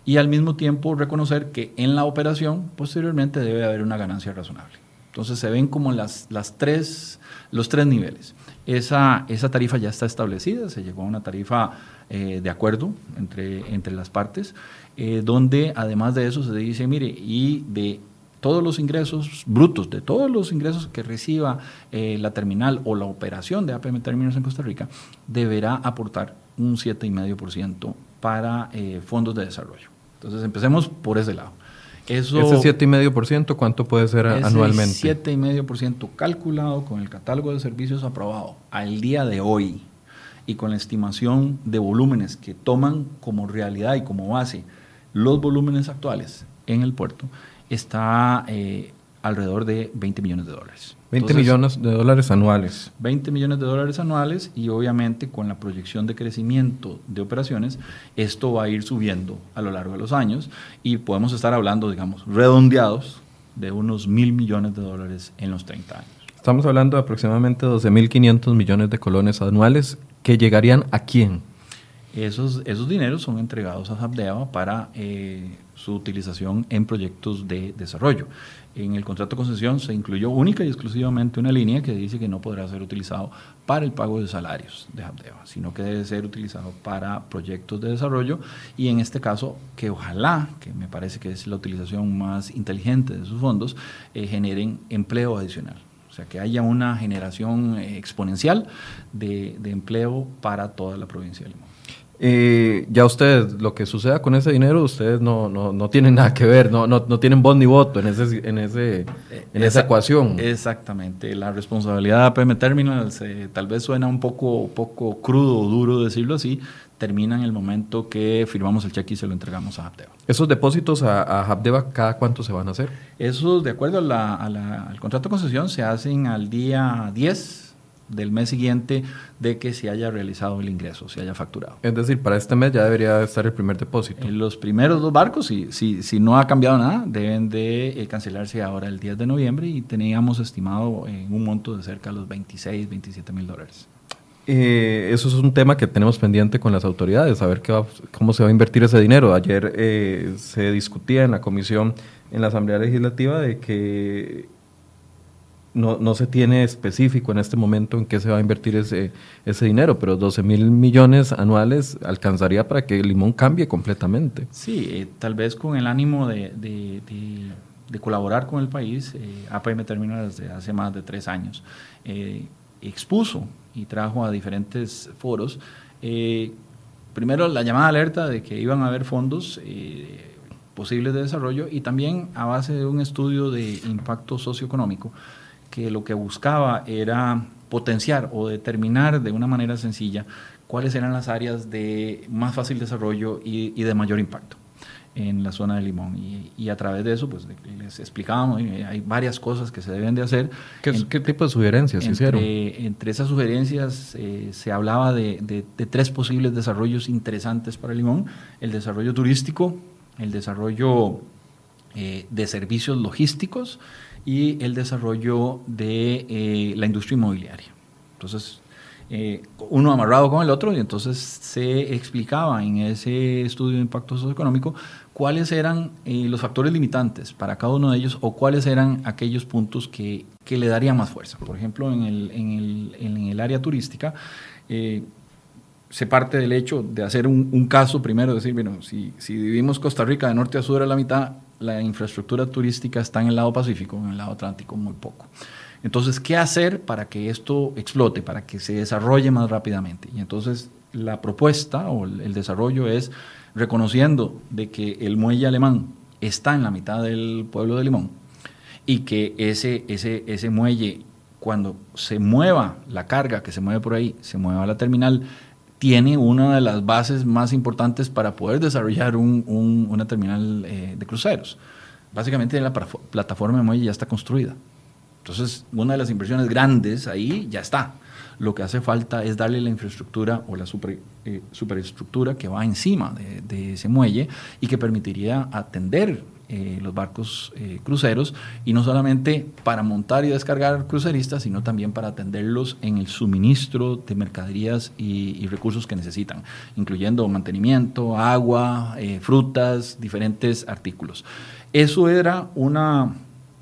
B: Y al mismo tiempo reconocer que en la operación, posteriormente, debe haber una ganancia razonable. Entonces se ven como las, las tres, los tres niveles. Esa, esa tarifa ya está establecida, se llegó a una tarifa eh, de acuerdo entre, entre las partes. Eh, donde además de eso se dice, mire, y de todos los ingresos brutos, de todos los ingresos que reciba eh, la terminal o la operación de APM Terminals en Costa Rica, deberá aportar un 7,5% para eh, fondos de desarrollo. Entonces empecemos por ese lado.
A: Eso, ese 7,5% cuánto puede ser ese anualmente?
B: 7,5% calculado con el catálogo de servicios aprobado al día de hoy y con la estimación de volúmenes que toman como realidad y como base los volúmenes actuales en el puerto está eh, alrededor de 20 millones de dólares.
A: 20 millones de dólares anuales.
B: 20 millones de dólares anuales y obviamente con la proyección de crecimiento de operaciones, esto va a ir subiendo a lo largo de los años y podemos estar hablando, digamos, redondeados de unos mil millones de dólares en los 30 años.
A: Estamos hablando de aproximadamente 12.500 millones de colones anuales que llegarían a quién?
B: Esos, esos dineros son entregados a Habdeba para eh, su utilización en proyectos de desarrollo. En el contrato de concesión se incluyó única y exclusivamente una línea que dice que no podrá ser utilizado para el pago de salarios de Habdeba, sino que debe ser utilizado para proyectos de desarrollo y en este caso que ojalá, que me parece que es la utilización más inteligente de sus fondos, eh, generen empleo adicional. O sea, que haya una generación eh, exponencial de, de empleo para toda la provincia de Limón.
A: Eh, ya ustedes, lo que suceda con ese dinero, ustedes no, no, no tienen nada que ver, no, no, no tienen voz ni voto en, ese, en, ese, en esa ecuación.
B: Exactamente, la responsabilidad de APM Terminals eh, tal vez suena un poco, poco crudo o duro decirlo así, termina en el momento que firmamos el cheque y se lo entregamos a Habdeba.
A: ¿Esos depósitos a, a Habdeba cada cuánto se van a hacer?
B: Esos, de acuerdo a la, al contrato de concesión, se hacen al día 10 del mes siguiente de que se haya realizado el ingreso, se haya facturado.
A: Es decir, para este mes ya debería estar el primer depósito.
B: En los primeros dos barcos, si, si, si no ha cambiado nada, deben de eh, cancelarse ahora el 10 de noviembre y teníamos estimado en un monto de cerca de los 26, 27 mil dólares.
A: Eh, eso es un tema que tenemos pendiente con las autoridades, saber qué cómo se va a invertir ese dinero. Ayer eh, se discutía en la comisión, en la Asamblea Legislativa, de que no, no, se tiene específico en este momento en qué se va a invertir ese, ese dinero, pero 12 mil millones anuales alcanzaría para que Limón cambie completamente.
B: Sí, eh, tal vez con el ánimo de, de, de, colaborar con el país, eh, APM termina desde hace más de tres años. Eh, expuso y trajo a diferentes foros, primero la llamada alerta de que iban a haber fondos posibles de desarrollo y también a base de un estudio de impacto socioeconómico que lo que buscaba era potenciar o determinar de una manera sencilla cuáles eran las áreas de más fácil desarrollo y, de mayor impacto en la zona de Limón. Y, a través de eso, pues les explicábamos, hay varias cosas que se deben de hacer.
A: ¿Qué, tipo de sugerencias
B: entre,
A: hicieron?
B: Entre esas sugerencias eh, se hablaba de, tres posibles desarrollos interesantes para Limón. El desarrollo turístico, el desarrollo eh, de servicios logísticos y el desarrollo de eh, la industria inmobiliaria. Entonces, eh, uno amarrado con el otro y entonces se explicaba en ese estudio de impacto socioeconómico cuáles eran eh, los factores limitantes para cada uno de ellos o cuáles eran aquellos puntos que, que le darían más fuerza. Por ejemplo, en el, en el, en el área turística, se parte del hecho de hacer un, caso primero, decir, bueno, si, si dividimos Costa Rica de norte a sur a la mitad, la infraestructura turística está en el lado Pacífico, en el lado Atlántico muy poco. Entonces, ¿qué hacer para que esto explote, para que se desarrolle más rápidamente? Y entonces la propuesta o el desarrollo es reconociendo de que el muelle alemán está en la mitad del pueblo de Limón y que ese, ese, ese muelle, cuando se mueva la carga que se mueve por ahí, se mueva a la terminal, tiene una de las bases más importantes para poder desarrollar una terminal eh, de cruceros. Básicamente la plataforma de muelle ya está construida. Entonces, una de las inversiones grandes ahí ya está. Lo que hace falta es darle la infraestructura o la eh, superestructura que va encima de, de, ese muelle y que permitiría atender eh, los barcos eh, cruceros y no solamente para montar y descargar cruceristas, sino también para atenderlos en el suministro de mercaderías y, recursos que necesitan, incluyendo mantenimiento, agua, eh, frutas, diferentes artículos. Eso era una,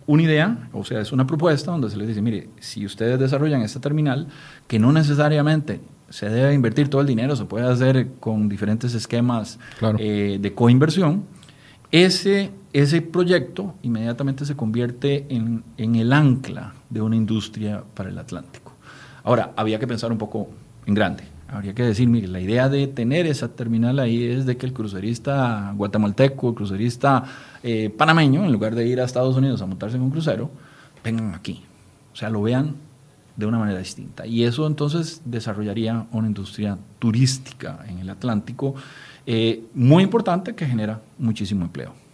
B: una idea, o sea, es una propuesta donde se les dice, mire, si ustedes desarrollan esta terminal, que no necesariamente se debe invertir todo el dinero, se puede hacer con diferentes esquemas de coinversión, ese, ese proyecto inmediatamente se convierte en, el ancla de una industria para el Atlántico. Ahora, había que pensar un poco en grande. Habría que decir, mire, la idea de tener esa terminal ahí es de que el crucerista guatemalteco, el crucerista eh, panameño, en lugar de ir a Estados Unidos a montarse en un crucero, vengan aquí. O sea, lo vean de una manera distinta. Y eso entonces desarrollaría una industria turística en el Atlántico eh, muy importante que genera muchísimo empleo.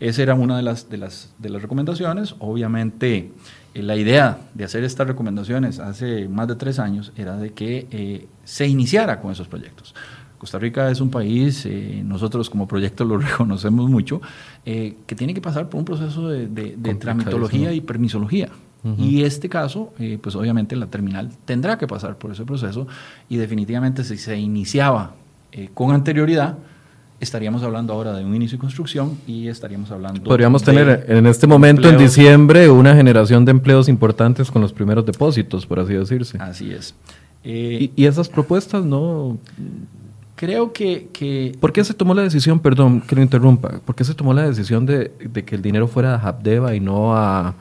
B: Esa era una de las, de las, de las recomendaciones. Obviamente, eh, la idea de hacer estas recomendaciones hace más de tres años era de que eh, se iniciara con esos proyectos. Costa Rica es un país, nosotros como proyecto lo reconocemos mucho, que tiene que pasar por un proceso de, de, tramitología y permisología. Y este caso, pues obviamente la terminal tendrá que pasar por ese proceso y definitivamente si se iniciaba eh, con anterioridad, estaríamos hablando ahora de un inicio de construcción y estaríamos hablando...
A: Podríamos tener en este momento, en diciembre, una generación de empleos importantes con los primeros depósitos, por así decirse.
B: Así es.
A: ¿Y, ¿Y, esas propuestas no...?
B: Creo que, que,
A: ¿Por qué se tomó la decisión, perdón que lo interrumpa, por qué se tomó la decisión de, de que el dinero fuera a Habdeba y no a...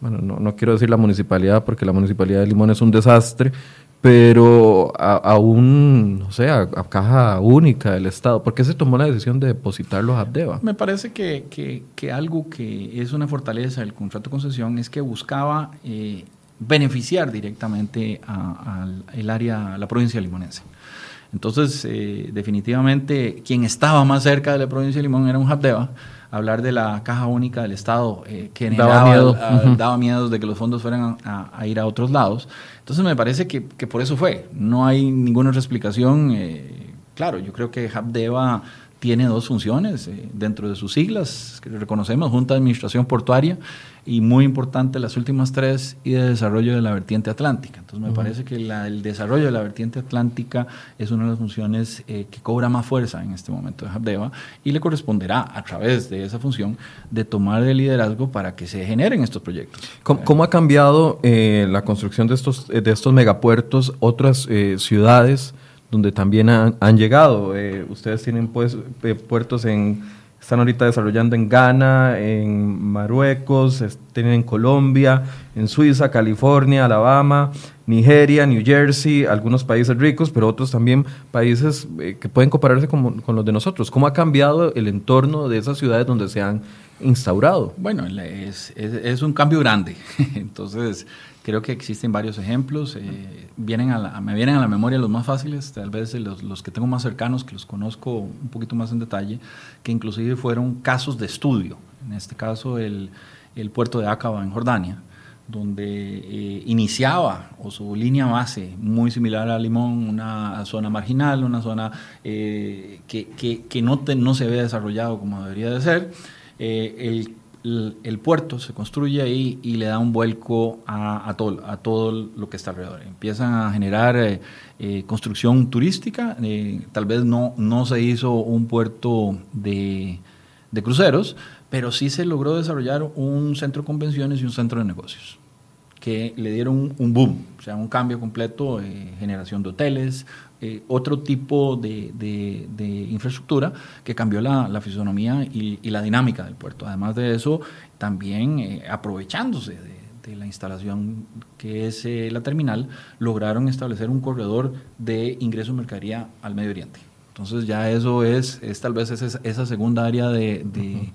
A: Bueno, no, no quiero decir la municipalidad porque la municipalidad de Limón es un desastre, pero a, un, no sé, a, caja única del Estado. ¿Por qué se tomó la decisión de depositarlo a Abdeva?
B: Me parece que, que, algo que es una fortaleza del contrato de concesión es que buscaba eh, beneficiar directamente al área, a la provincia limonense. Entonces, eh, definitivamente, quien estaba más cerca de la provincia de Limón era un Habdeba. Hablar de la caja única del Estado eh, que daba miedo. daba miedo de que los fondos fueran a, ir a otros lados. Entonces, me parece que, que, por eso fue. No hay ninguna otra explicación. Eh, claro, yo creo que Habdeba tiene dos funciones eh, dentro de sus siglas, que reconocemos, Junta de Administración Portuaria, y muy importante las últimas tres, y de desarrollo de la vertiente atlántica. Entonces me parece que el desarrollo de la vertiente atlántica es una de las funciones eh, que cobra más fuerza en este momento de Habdeba, y le corresponderá a través de esa función de tomar el liderazgo para que se generen estos proyectos.
A: ¿Cómo, ha cambiado eh, la construcción de estos, de estos megapuertos, otras ciudades? Donde también han, llegado. Eh, ustedes tienen pues, eh, puertos en, están ahorita desarrollando en Ghana, en Marruecos, tienen en Colombia, en Suiza, California, Alabama, Nigeria, New Jersey, algunos países ricos, pero otros también países eh, que pueden compararse con, los de nosotros. ¿Cómo ha cambiado el entorno de esas ciudades donde se han instaurado?
B: Bueno, es un cambio grande. Entonces, Creo que existen varios ejemplos. Eh, vienen a me vienen a la memoria los más fáciles, tal vez los, los, que tengo más cercanos, que los conozco un poquito más en detalle, que inclusive fueron casos de estudio. En este caso, el, el puerto de Aqaba en Jordania, donde eh, iniciaba o su línea base muy similar a Limón, una zona marginal, una zona eh, que, que, que no, no se había desarrollado como debería de ser. el el, puerto se construye ahí y le da un vuelco a, todo, a todo lo que está alrededor. Empiezan a generar eh, eh, construcción turística, eh, tal vez no, no se hizo un puerto de, cruceros, pero sí se logró desarrollar un centro de convenciones y un centro de negocios que le dieron un, boom, o sea, un cambio completo, generación de hoteles, eh, otro tipo de, infraestructura que cambió la, fisonomía y, la dinámica del puerto. Además de eso, también eh, aprovechándose de, la instalación que es eh, la terminal, lograron establecer un corredor de ingreso de mercadería al Medio Oriente. Entonces ya eso es, es tal vez esa, esa segunda área de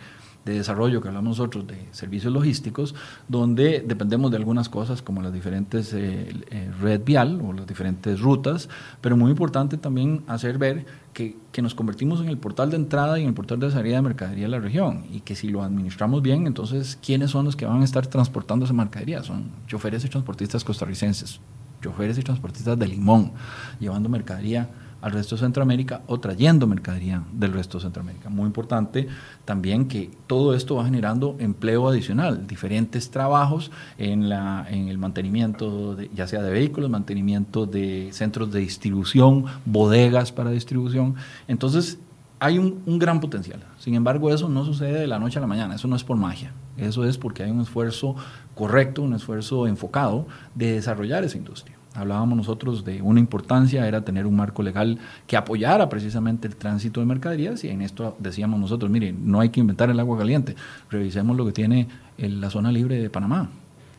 B: de desarrollo que hablamos nosotros de servicios logísticos, donde dependemos de algunas cosas como las diferentes eh, eh, red vial o las diferentes rutas, pero muy importante también hacer ver que, que, nos convertimos en el portal de entrada y en el portal de salida de mercadería de la región y que si lo administramos bien, entonces, ¿quiénes son los que van a estar transportando esa mercadería? Son choferes y transportistas costarricenses, choferes y transportistas de Limón, llevando mercadería al resto de Centroamérica o trayendo mercadería del resto de Centroamérica. Muy importante también que todo esto va generando empleo adicional, diferentes trabajos en, la, en el mantenimiento, de, ya sea de vehículos, mantenimiento de centros de distribución, bodegas para distribución. Entonces, hay un, un, gran potencial. Sin embargo, eso no sucede de la noche a la mañana, eso no es por magia, eso es porque hay un esfuerzo correcto, un esfuerzo enfocado de desarrollar esa industria hablábamos nosotros de una importancia, era tener un marco legal que apoyara precisamente el tránsito de mercaderías y en esto decíamos nosotros, mire, no hay que inventar el agua caliente, revisemos lo que tiene la zona libre de Panamá.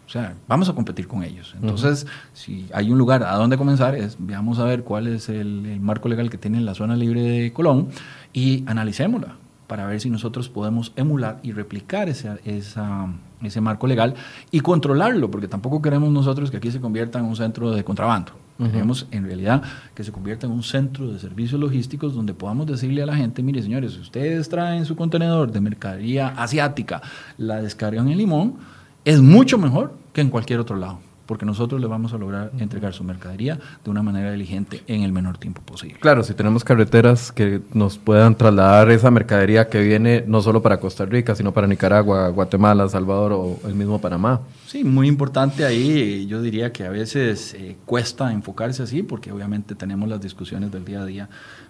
B: O sea, vamos a competir con ellos. Entonces, si hay un lugar a donde comenzar, es veamos a ver cuál es el, el marco legal que tiene la zona libre de Colón y analicémosla para ver si nosotros podemos emular y replicar esa, ese marco legal y controlarlo, porque tampoco queremos nosotros que aquí se convierta en un centro de contrabando. Queremos en realidad que se convierta en un centro de servicios logísticos donde podamos decirle a la gente, mire señores, si ustedes traen su contenedor de mercadería asiática, la descargan en Limón, es mucho mejor que en cualquier otro lado porque nosotros le vamos a lograr entregar su mercadería de una manera diligente en el menor tiempo posible.
A: Claro, si tenemos carreteras que nos puedan trasladar esa mercadería que viene no solo para Costa Rica, sino para Nicaragua, Guatemala, Salvador o el mismo Panamá.
B: Sí, muy importante ahí. Yo diría que a veces eh, cuesta enfocarse así, porque obviamente tenemos las discusiones del día a día,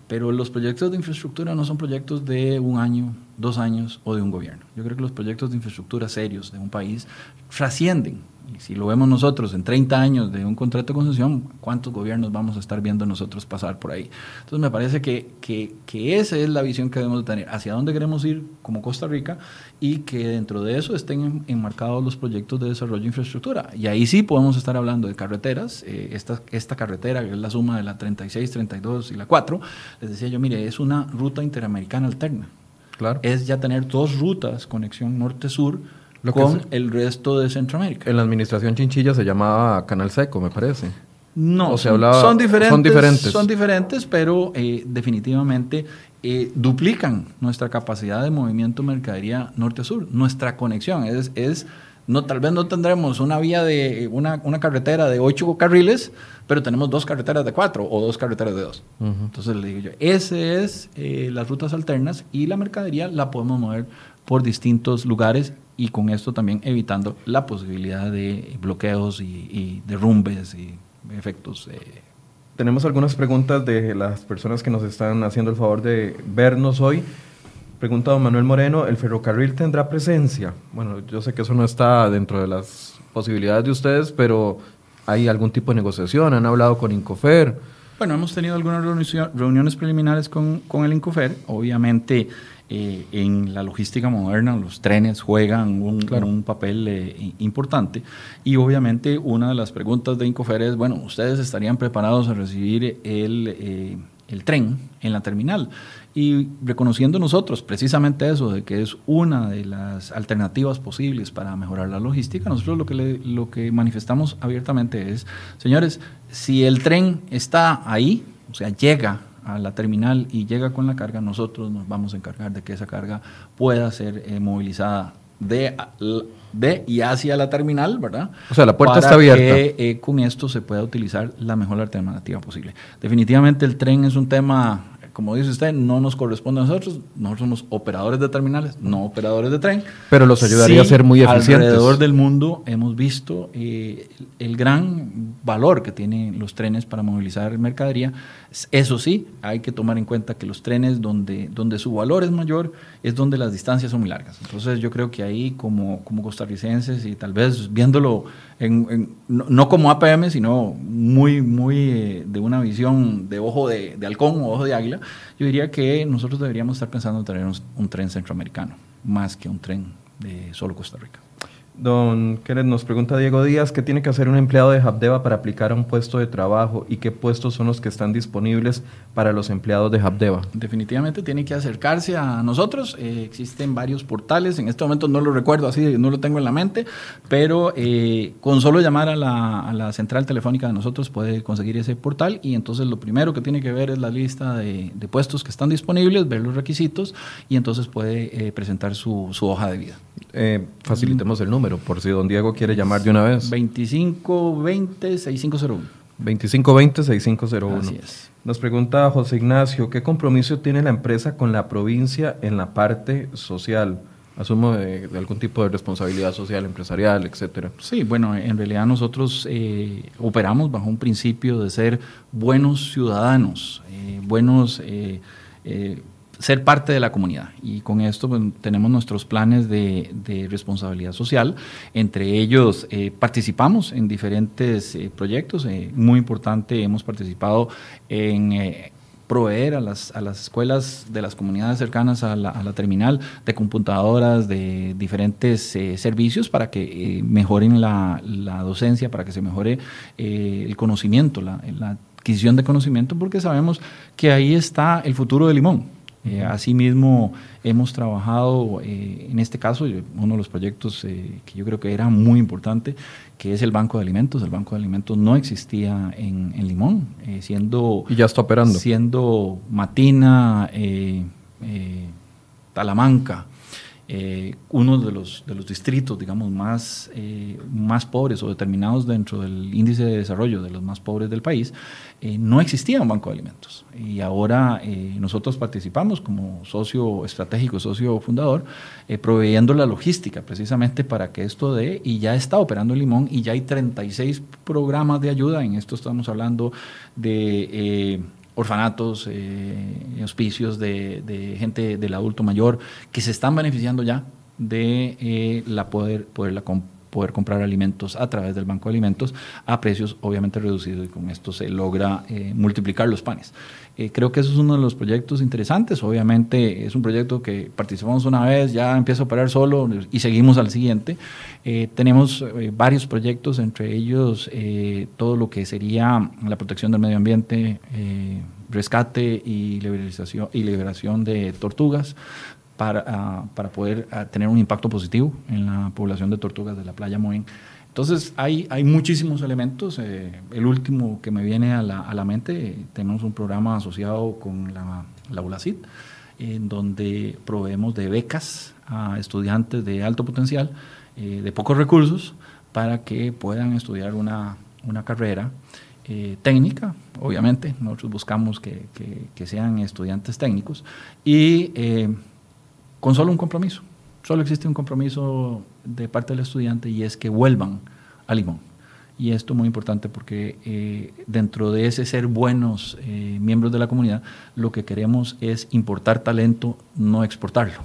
B: pero los proyectos de infraestructura no son proyectos de un año, dos años o de un gobierno. Yo creo que los proyectos de infraestructura serios de un país trascienden y si lo vemos nosotros en 30 años de un contrato de concesión, ¿cuántos gobiernos vamos a estar viendo nosotros pasar por ahí? Entonces me parece que, que, que esa es la visión que debemos tener, hacia dónde queremos ir como Costa Rica y que dentro de eso estén enmarcados los proyectos de desarrollo de infraestructura. Y ahí sí podemos estar hablando de carreteras. Eh, esta, esta carretera, que es la suma de la 36, 32 y la 4, les decía yo, mire, es una ruta interamericana alterna. Claro. Es ya tener dos rutas, conexión norte-sur, con el resto de Centroamérica.
A: En la administración Chinchilla se llamaba Canal Seco, me parece.
B: No,
A: se hablaba,
B: son, diferentes, son diferentes. Son diferentes, pero eh, definitivamente eh, duplican nuestra capacidad de movimiento mercadería norte a sur. Nuestra conexión es, es no, tal vez no tendremos una vía de una, una, carretera de ocho carriles, pero tenemos dos carreteras de cuatro o dos carreteras de dos. Entonces le digo yo, ese es eh, las rutas alternas y la mercadería la podemos mover por distintos lugares y con esto también evitando la posibilidad de bloqueos y, y derrumbes y efectos. Eh.
A: Tenemos algunas preguntas de las personas que nos están haciendo el favor de vernos hoy. Pregunta don Manuel Moreno, ¿el ferrocarril tendrá presencia? Bueno, yo sé que eso no está dentro de las posibilidades de ustedes, pero ¿hay algún tipo de negociación? ¿Han hablado con Incofer?
B: Bueno, hemos tenido algunas reuniones preliminares con, con el Incofer. Obviamente, eh, en la logística moderna los trenes juegan un, papel eh, importante y obviamente una de las preguntas de Incofer es, bueno, ¿ustedes estarían preparados a recibir el, eh, el tren en la terminal? Y reconociendo nosotros precisamente eso, de que es una de las alternativas posibles para mejorar la logística, nosotros lo que, lo que manifestamos abiertamente es, señores, si el tren está ahí, o sea, llega a la terminal y llega con la carga, nosotros nos vamos a encargar de que esa carga pueda ser eh, movilizada de, de y hacia la terminal, ¿verdad?
A: O sea, la puerta está abierta.
B: Que eh, con esto se pueda utilizar la mejor alternativa posible. Definitivamente el tren es un tema como dice usted, no nos corresponde a nosotros. Nosotros somos operadores de terminales, no operadores de tren.
A: Pero los ayudaría a ser muy eficientes.
B: Alrededor del mundo hemos visto eh, el gran valor que tienen los trenes para movilizar mercadería. Eso sí, hay que tomar en cuenta que los trenes donde, donde su valor es mayor es donde las distancias son muy largas. Entonces yo creo que ahí como, como costarricenses y tal vez viéndolo en, no, como APM, sino muy, muy eh, de una visión de ojo de, de halcón o ojo de águila, yo diría que nosotros deberíamos estar pensando en tener un, tren centroamericano, más que un tren de solo Costa Rica.
A: Don Kenneth, nos pregunta Diego Díaz, ¿qué tiene que hacer un empleado de Habdeba para aplicar a un puesto de trabajo y qué puestos son los que están disponibles para los empleados de Habdeba?
B: Definitivamente tiene que acercarse a nosotros. Eh, existen varios portales, en este momento no lo recuerdo así, no lo tengo en la mente, pero eh, con solo llamar a la, central telefónica de nosotros puede conseguir ese portal y entonces lo primero que tiene que ver es la lista de, puestos que están disponibles, ver los requisitos y entonces puede eh, presentar su hoja de vida.
A: Eh, facilitemos el número, por si don Diego quiere llamar de una vez.
B: 2520-6501.
A: 2520-6501. Así es. Nos pregunta José Ignacio, ¿qué compromiso tiene la empresa con la provincia en la parte social? Asumo de, algún tipo de responsabilidad social, empresarial, etcétera.
B: Sí, bueno, en realidad nosotros eh, operamos bajo un principio de ser buenos ciudadanos, eh, buenos ser parte de la comunidad. Y con esto pues, tenemos nuestros planes de, responsabilidad social. Entre ellos eh, participamos en diferentes eh, proyectos. Eh, muy importante, hemos participado en proveer a las, a las escuelas de las comunidades cercanas a la, terminal de computadoras, de diferentes servicios para que mejoren la, docencia, para que se mejore el conocimiento, la, la adquisición de conocimiento, porque sabemos que ahí está el futuro de Limón eh, asimismo, hemos trabajado, eh, en este caso, uno de los proyectos eh, que yo creo que era muy importante, que es el Banco de Alimentos. El Banco de Alimentos no existía en, Limón, siendo...
A: Y ya está operando.
B: Siendo Matina, Talamanca, uno de los, distritos, digamos, más, más pobres o determinados dentro del índice de desarrollo de los más pobres del país, eh, no existía un banco de alimentos. Y ahora eh, nosotros participamos como socio estratégico, socio fundador, eh, proveyendo la logística precisamente para que esto dé, y ya está operando Limón, y ya hay 36 programas de ayuda, en esto estamos hablando de orfanatos, hospicios de, de, gente del adulto mayor, que se están beneficiando ya de la poder, poder la poder comprar alimentos a través del Banco de Alimentos a precios obviamente reducidos y con esto se logra eh, multiplicar los panes. Eh, creo que eso es uno de los proyectos interesantes. Obviamente es un proyecto que participamos una vez, ya empieza a operar solo y seguimos al siguiente. Eh, tenemos varios proyectos, entre ellos todo lo que sería la protección del medio ambiente, rescate y liberación, y liberación de tortugas, para, para poder tener un impacto positivo en la población de tortugas de la playa Moen. Entonces hay, hay muchísimos elementos. Eh, el último que me viene a la, a la, mente, tenemos un programa asociado con la, la ULACID, en donde proveemos de becas a estudiantes de alto potencial, eh, de pocos recursos, para que puedan estudiar una, una carrera eh, técnica, obviamente. Nosotros buscamos que, que, que sean estudiantes técnicos y con solo un compromiso solo existe un compromiso de parte del estudiante y es que vuelvan a Limón. Y esto es muy importante porque eh, dentro de ese ser buenos eh, miembros de la comunidad, lo que queremos es importar talento, no exportarlo.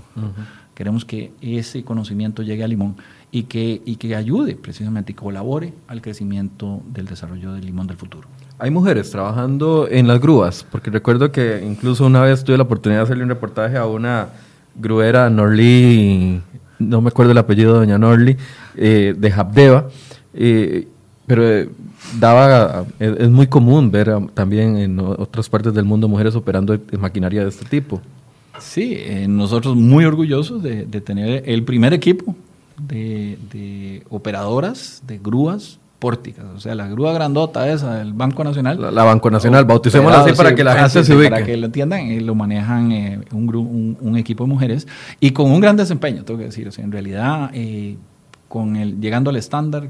B: Queremos que ese conocimiento llegue a Limón y que, y que ayude precisamente y colabore al crecimiento del desarrollo del Limón del futuro.
A: Hay mujeres trabajando en las grúas, porque recuerdo que incluso una vez tuve la oportunidad de hacerle un reportaje a una gruera Norli, no me acuerdo el apellido de doña Norli, eh, de Habdeba, eh, pero eh, daba, es, muy común ver también en otras partes del mundo mujeres operando maquinaria de este tipo.
B: Sí, nosotros muy orgullosos de, tener el primer equipo de, de operadoras de grúas pórticas, o sea, la grúa grandota esa del Banco Nacional.
A: La, Banco Nacional, bauticémosla así para que la gente se ubique.
B: Para que lo entiendan, eh, lo manejan eh, un, un, equipo de mujeres y con un gran desempeño, tengo que decir, o sea, en realidad... Eh, con el, llegando al estándar,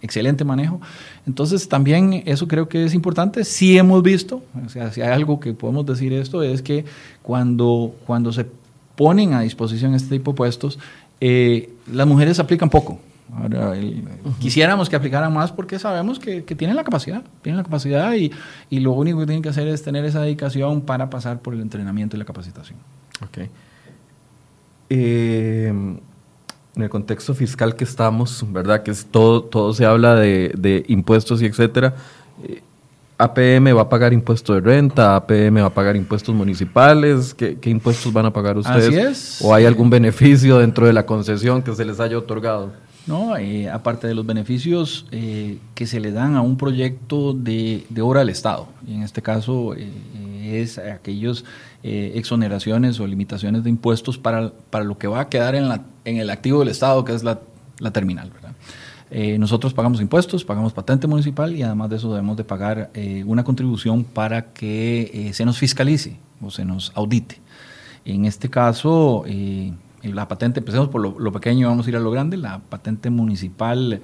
B: excelente manejo. Entonces también eso creo que es importante. Sí hemos visto, o sea, si hay algo que podemos decir esto, es que cuando, cuando se ponen a disposición este tipo de puestos, las mujeres aplican poco. Ahora, quisiéramos que aplicaran más porque sabemos que, tienen la capacidad, tienen la capacidad y, y, lo único que tienen que hacer es tener esa dedicación para pasar por el entrenamiento y la capacitación.
A: Ok. Eh, en el contexto fiscal que estamos, ¿verdad? Que es todo, todo se habla de, de impuestos y etcétera. Eh, APM va a pagar impuestos de renta, APM va a pagar impuestos municipales, ¿qué, ¿qué, impuestos van a pagar ustedes?
B: Así es.
A: ¿O hay algún beneficio dentro de la concesión que se les haya otorgado?
B: No, eh, aparte de los beneficios eh, que se le dan a un proyecto de, obra del Estado, y en este caso eh, es aquellos exoneraciones o limitaciones de impuestos para, para, lo que va a quedar en, la, en el activo del Estado, que es la, terminal. nosotros pagamos impuestos, pagamos patente municipal y además de eso debemos de pagar una contribución para que se nos fiscalice o se nos audite. En este caso la patente, empecemos por lo, pequeño, vamos a ir a lo grande, la patente municipal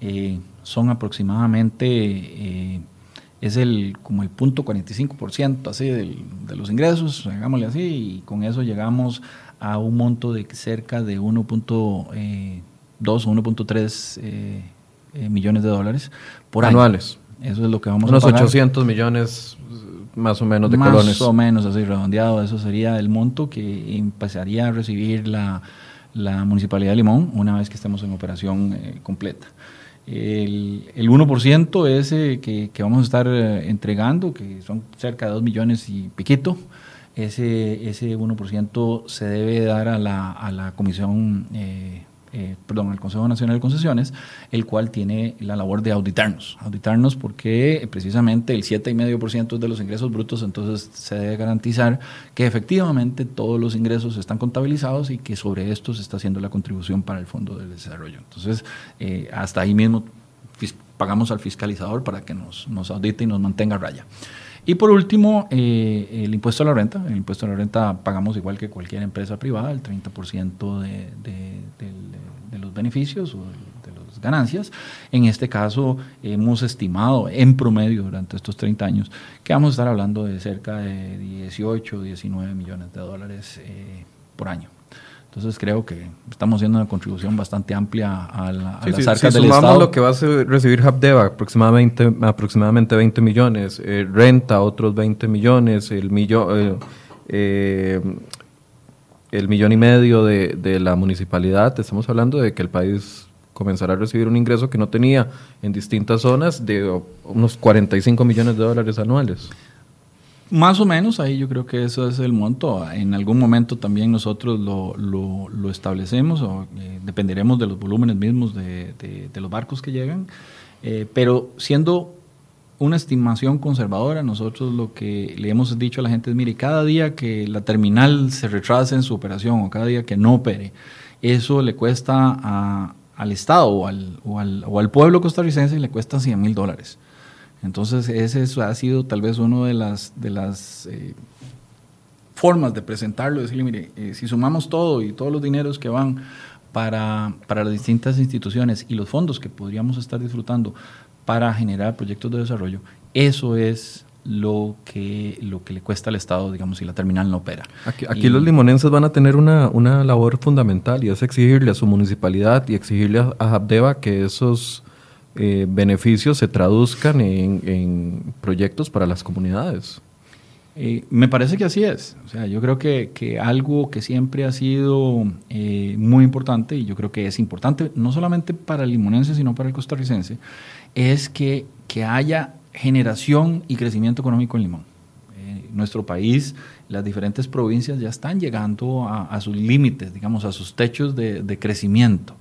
B: eh, son aproximadamente, eh, es el como el punto 45% así de los ingresos, hagámosle así, y con eso llegamos a un monto de cerca de 1.2 o 1.3 millones de dólares por
A: Anuales.
B: Eso es lo que vamos
A: a pagar.
B: Unos
A: 800 millones más o menos de colones.
B: Más o menos así redondeado, eso sería el monto que empezaría a recibir la, la Municipalidad de Limón una vez que estemos en operación eh, completa. El, el 1% ese que, que, vamos a estar eh, entregando, que son cerca de 2 millones y piquito, ese, ese 1% se debe dar a la, a la Comisión eh, eh, perdón, al Consejo Nacional de Concesiones, el cual tiene la labor de auditarnos. Auditarnos porque precisamente el 7,5% de los ingresos brutos, entonces se debe garantizar que efectivamente todos los ingresos están contabilizados y que sobre esto se está haciendo la contribución para el Fondo de Desarrollo. Entonces, eh, hasta ahí mismo pagamos al fiscalizador para que nos, nos audite y nos mantenga raya. Y por último, eh, el impuesto a la renta. El impuesto a la renta pagamos igual que cualquier empresa privada, el 30% de, de, los beneficios o de las ganancias. En este caso, hemos estimado en promedio durante estos 30 años que vamos a estar hablando de cerca de 18 o 19 millones de dólares eh, por año. Entonces creo que estamos haciendo una contribución bastante amplia a, la, las sí, arcas si del sumamos
A: lo que va a recibir Habdeba, aproximadamente, aproximadamente 20 millones, eh, renta otros 20 millones, el millón, eh, eh, el millón y medio de, de la municipalidad, estamos hablando de que el país comenzará a recibir un ingreso que no tenía en distintas zonas de unos 45 millones de dólares anuales.
B: Más o menos, ahí yo creo que eso es el monto. En algún momento también nosotros lo, establecemos o eh, dependeremos de los volúmenes mismos de, los barcos que llegan. Eh, pero siendo una estimación conservadora, nosotros lo que le hemos dicho a la gente es, mire, cada día que la terminal se retrase en su operación o cada día que no opere, eso le cuesta a, al Estado o al pueblo costarricense le cuesta 100 mil dólares. Entonces, ese ha sido tal vez una de las, de las eh, formas de presentarlo, decirle, mire, eh, si sumamos todo y todos los dineros que van para, para, las distintas instituciones y los fondos que podríamos estar disfrutando para generar proyectos de desarrollo, eso es lo que, lo que le cuesta al Estado, digamos, si la terminal no opera.
A: Aquí, los limonenses van a tener una, una, labor fundamental y es exigirle a su municipalidad y exigirle a, a que esos eh, beneficios se traduzcan en, proyectos para las comunidades.
B: Eh, me parece que así es. O sea, yo creo que, que algo que siempre ha sido eh, muy importante, y yo creo que es importante no solamente para el limonense, sino para el costarricense, es que, que haya generación y crecimiento económico en Limón. Nuestro país, las diferentes provincias ya están llegando a, sus límites, digamos, a sus techos de, crecimiento.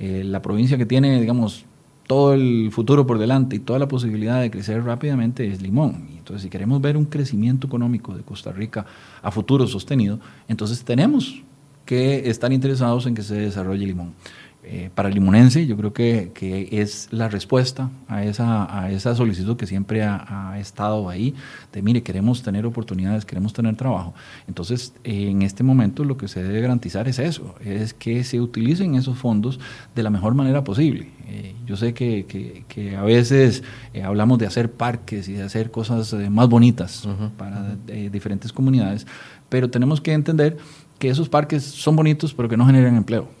B: La provincia que tiene, digamos, todo el futuro por delante y toda la posibilidad de crecer rápidamente es Limón. Entonces, si queremos ver un crecimiento económico de Costa Rica a futuro sostenido, entonces tenemos que estar interesados en que se desarrolle Limón. Eh, para el limonense, yo creo que, que, es la respuesta a esa, a esa solicitud que siempre ha, estado ahí, de mire, queremos tener oportunidades, queremos tener trabajo. Entonces, en este momento lo que se debe garantizar es eso, es que se utilicen esos fondos de la mejor manera posible. Eh, yo sé que, que, a veces eh, hablamos de hacer parques y de hacer cosas más bonitas para diferentes comunidades, pero tenemos que entender que esos parques son bonitos, pero que no generan empleo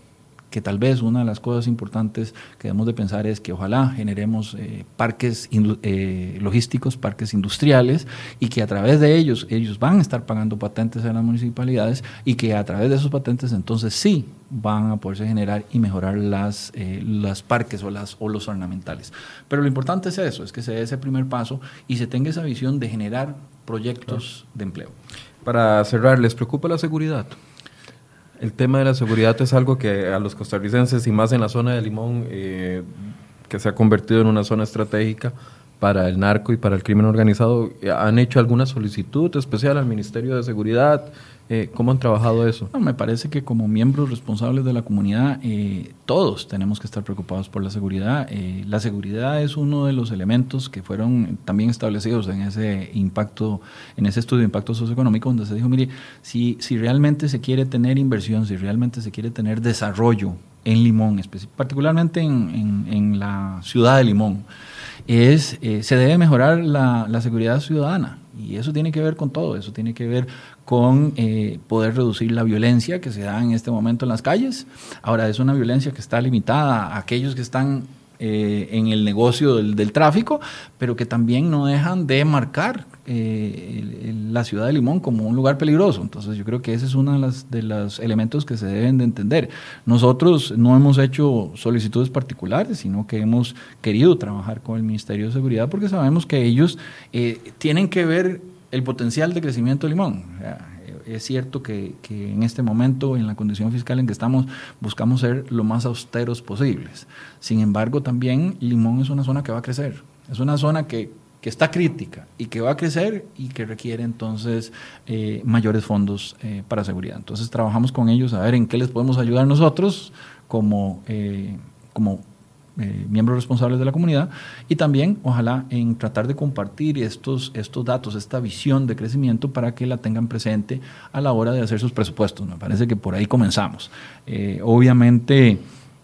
B: que tal vez una de las cosas importantes que debemos de pensar es que ojalá generemos eh, parques eh, logísticos, parques industriales, y que a través de ellos ellos van a estar pagando patentes a las municipalidades y que a través de esos patentes entonces sí van a poderse generar y mejorar las, eh, las parques o, las, o los ornamentales. Pero lo importante es eso, es que se dé ese primer paso y se tenga esa visión de generar proyectos de empleo.
A: Para cerrar, ¿les preocupa la seguridad? El tema de la seguridad es algo que a los costarricenses y más en la zona de Limón, eh, que se ha convertido en una zona estratégica para el narco y para el crimen organizado, ¿han hecho alguna solicitud especial al Ministerio de Seguridad? Eh, ¿Cómo han trabajado eso?
B: me parece que como miembros responsables de la comunidad, eh, todos tenemos que estar preocupados por la seguridad. Eh, la seguridad es uno de los elementos que fueron también establecidos en ese impacto, en ese estudio de impacto socioeconómico, donde se dijo, mire, si, si realmente se quiere tener inversión, si realmente se quiere tener desarrollo en Limón, particularmente en, la ciudad de Limón, es, se debe mejorar la seguridad ciudadana. Y eso tiene que ver con todo, eso tiene que ver con eh, poder reducir la violencia que se da en este momento en las calles. Ahora, es una violencia que está limitada a aquellos que están eh, en el negocio del, tráfico, pero que también no dejan de marcar eh, la ciudad de Limón como un lugar peligroso. Entonces yo creo que ese es uno de, las, los elementos que se deben de entender. Nosotros no hemos hecho solicitudes particulares, sino que hemos querido trabajar con el Ministerio de Seguridad porque sabemos que ellos tienen que ver el potencial de crecimiento de Limón. es cierto que, en este momento, en la condición fiscal en que estamos, buscamos ser lo más austeros posibles. Sin embargo, también Limón es una zona que va a crecer. Es una zona que, está crítica y que va a crecer y que requiere entonces eh, mayores fondos eh, para seguridad. Entonces trabajamos con ellos a ver en qué les podemos ayudar nosotros como, eh, como eh, miembros responsables de la comunidad y también, ojalá, en tratar de compartir estos, estos datos, esta visión de crecimiento para que la tengan presente a la hora de hacer sus presupuestos. Me parece que por ahí comenzamos. Eh, obviamente,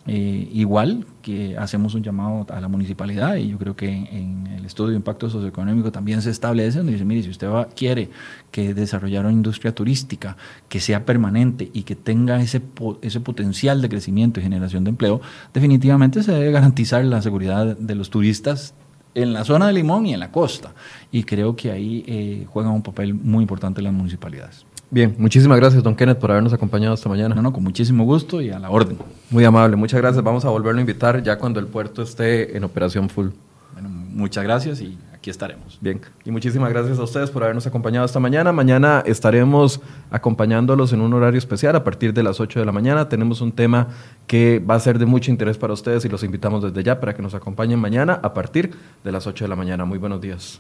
B: eh, igual que hacemos un llamado a la municipalidad y yo creo que en el estudio de impacto socioeconómico también se establece donde dice, mire, si usted va, quiere que desarrollar una industria turística que sea permanente y que tenga ese, ese potencial de crecimiento y generación de empleo, definitivamente se debe garantizar la seguridad de los turistas en la zona de Limón y en la costa. Y creo que ahí eh, juegan un papel muy importante las municipalidades.
A: Bien, muchísimas gracias, don Kenneth, por habernos acompañado esta mañana.
B: No, no, con muchísimo gusto y a la orden.
A: Muy amable, muchas gracias. Vamos a volverlo a invitar ya cuando el puerto esté en operación full.
B: Bueno, muchas gracias y aquí estaremos.
A: Bien, y muchísimas gracias a ustedes por habernos acompañado esta mañana. Mañana estaremos acompañándolos en un horario especial a partir de las 8 de la mañana. Tenemos un tema que va a ser de mucho interés para ustedes y los invitamos desde ya para que nos acompañen mañana a partir de las 8 de la mañana. Muy buenos días.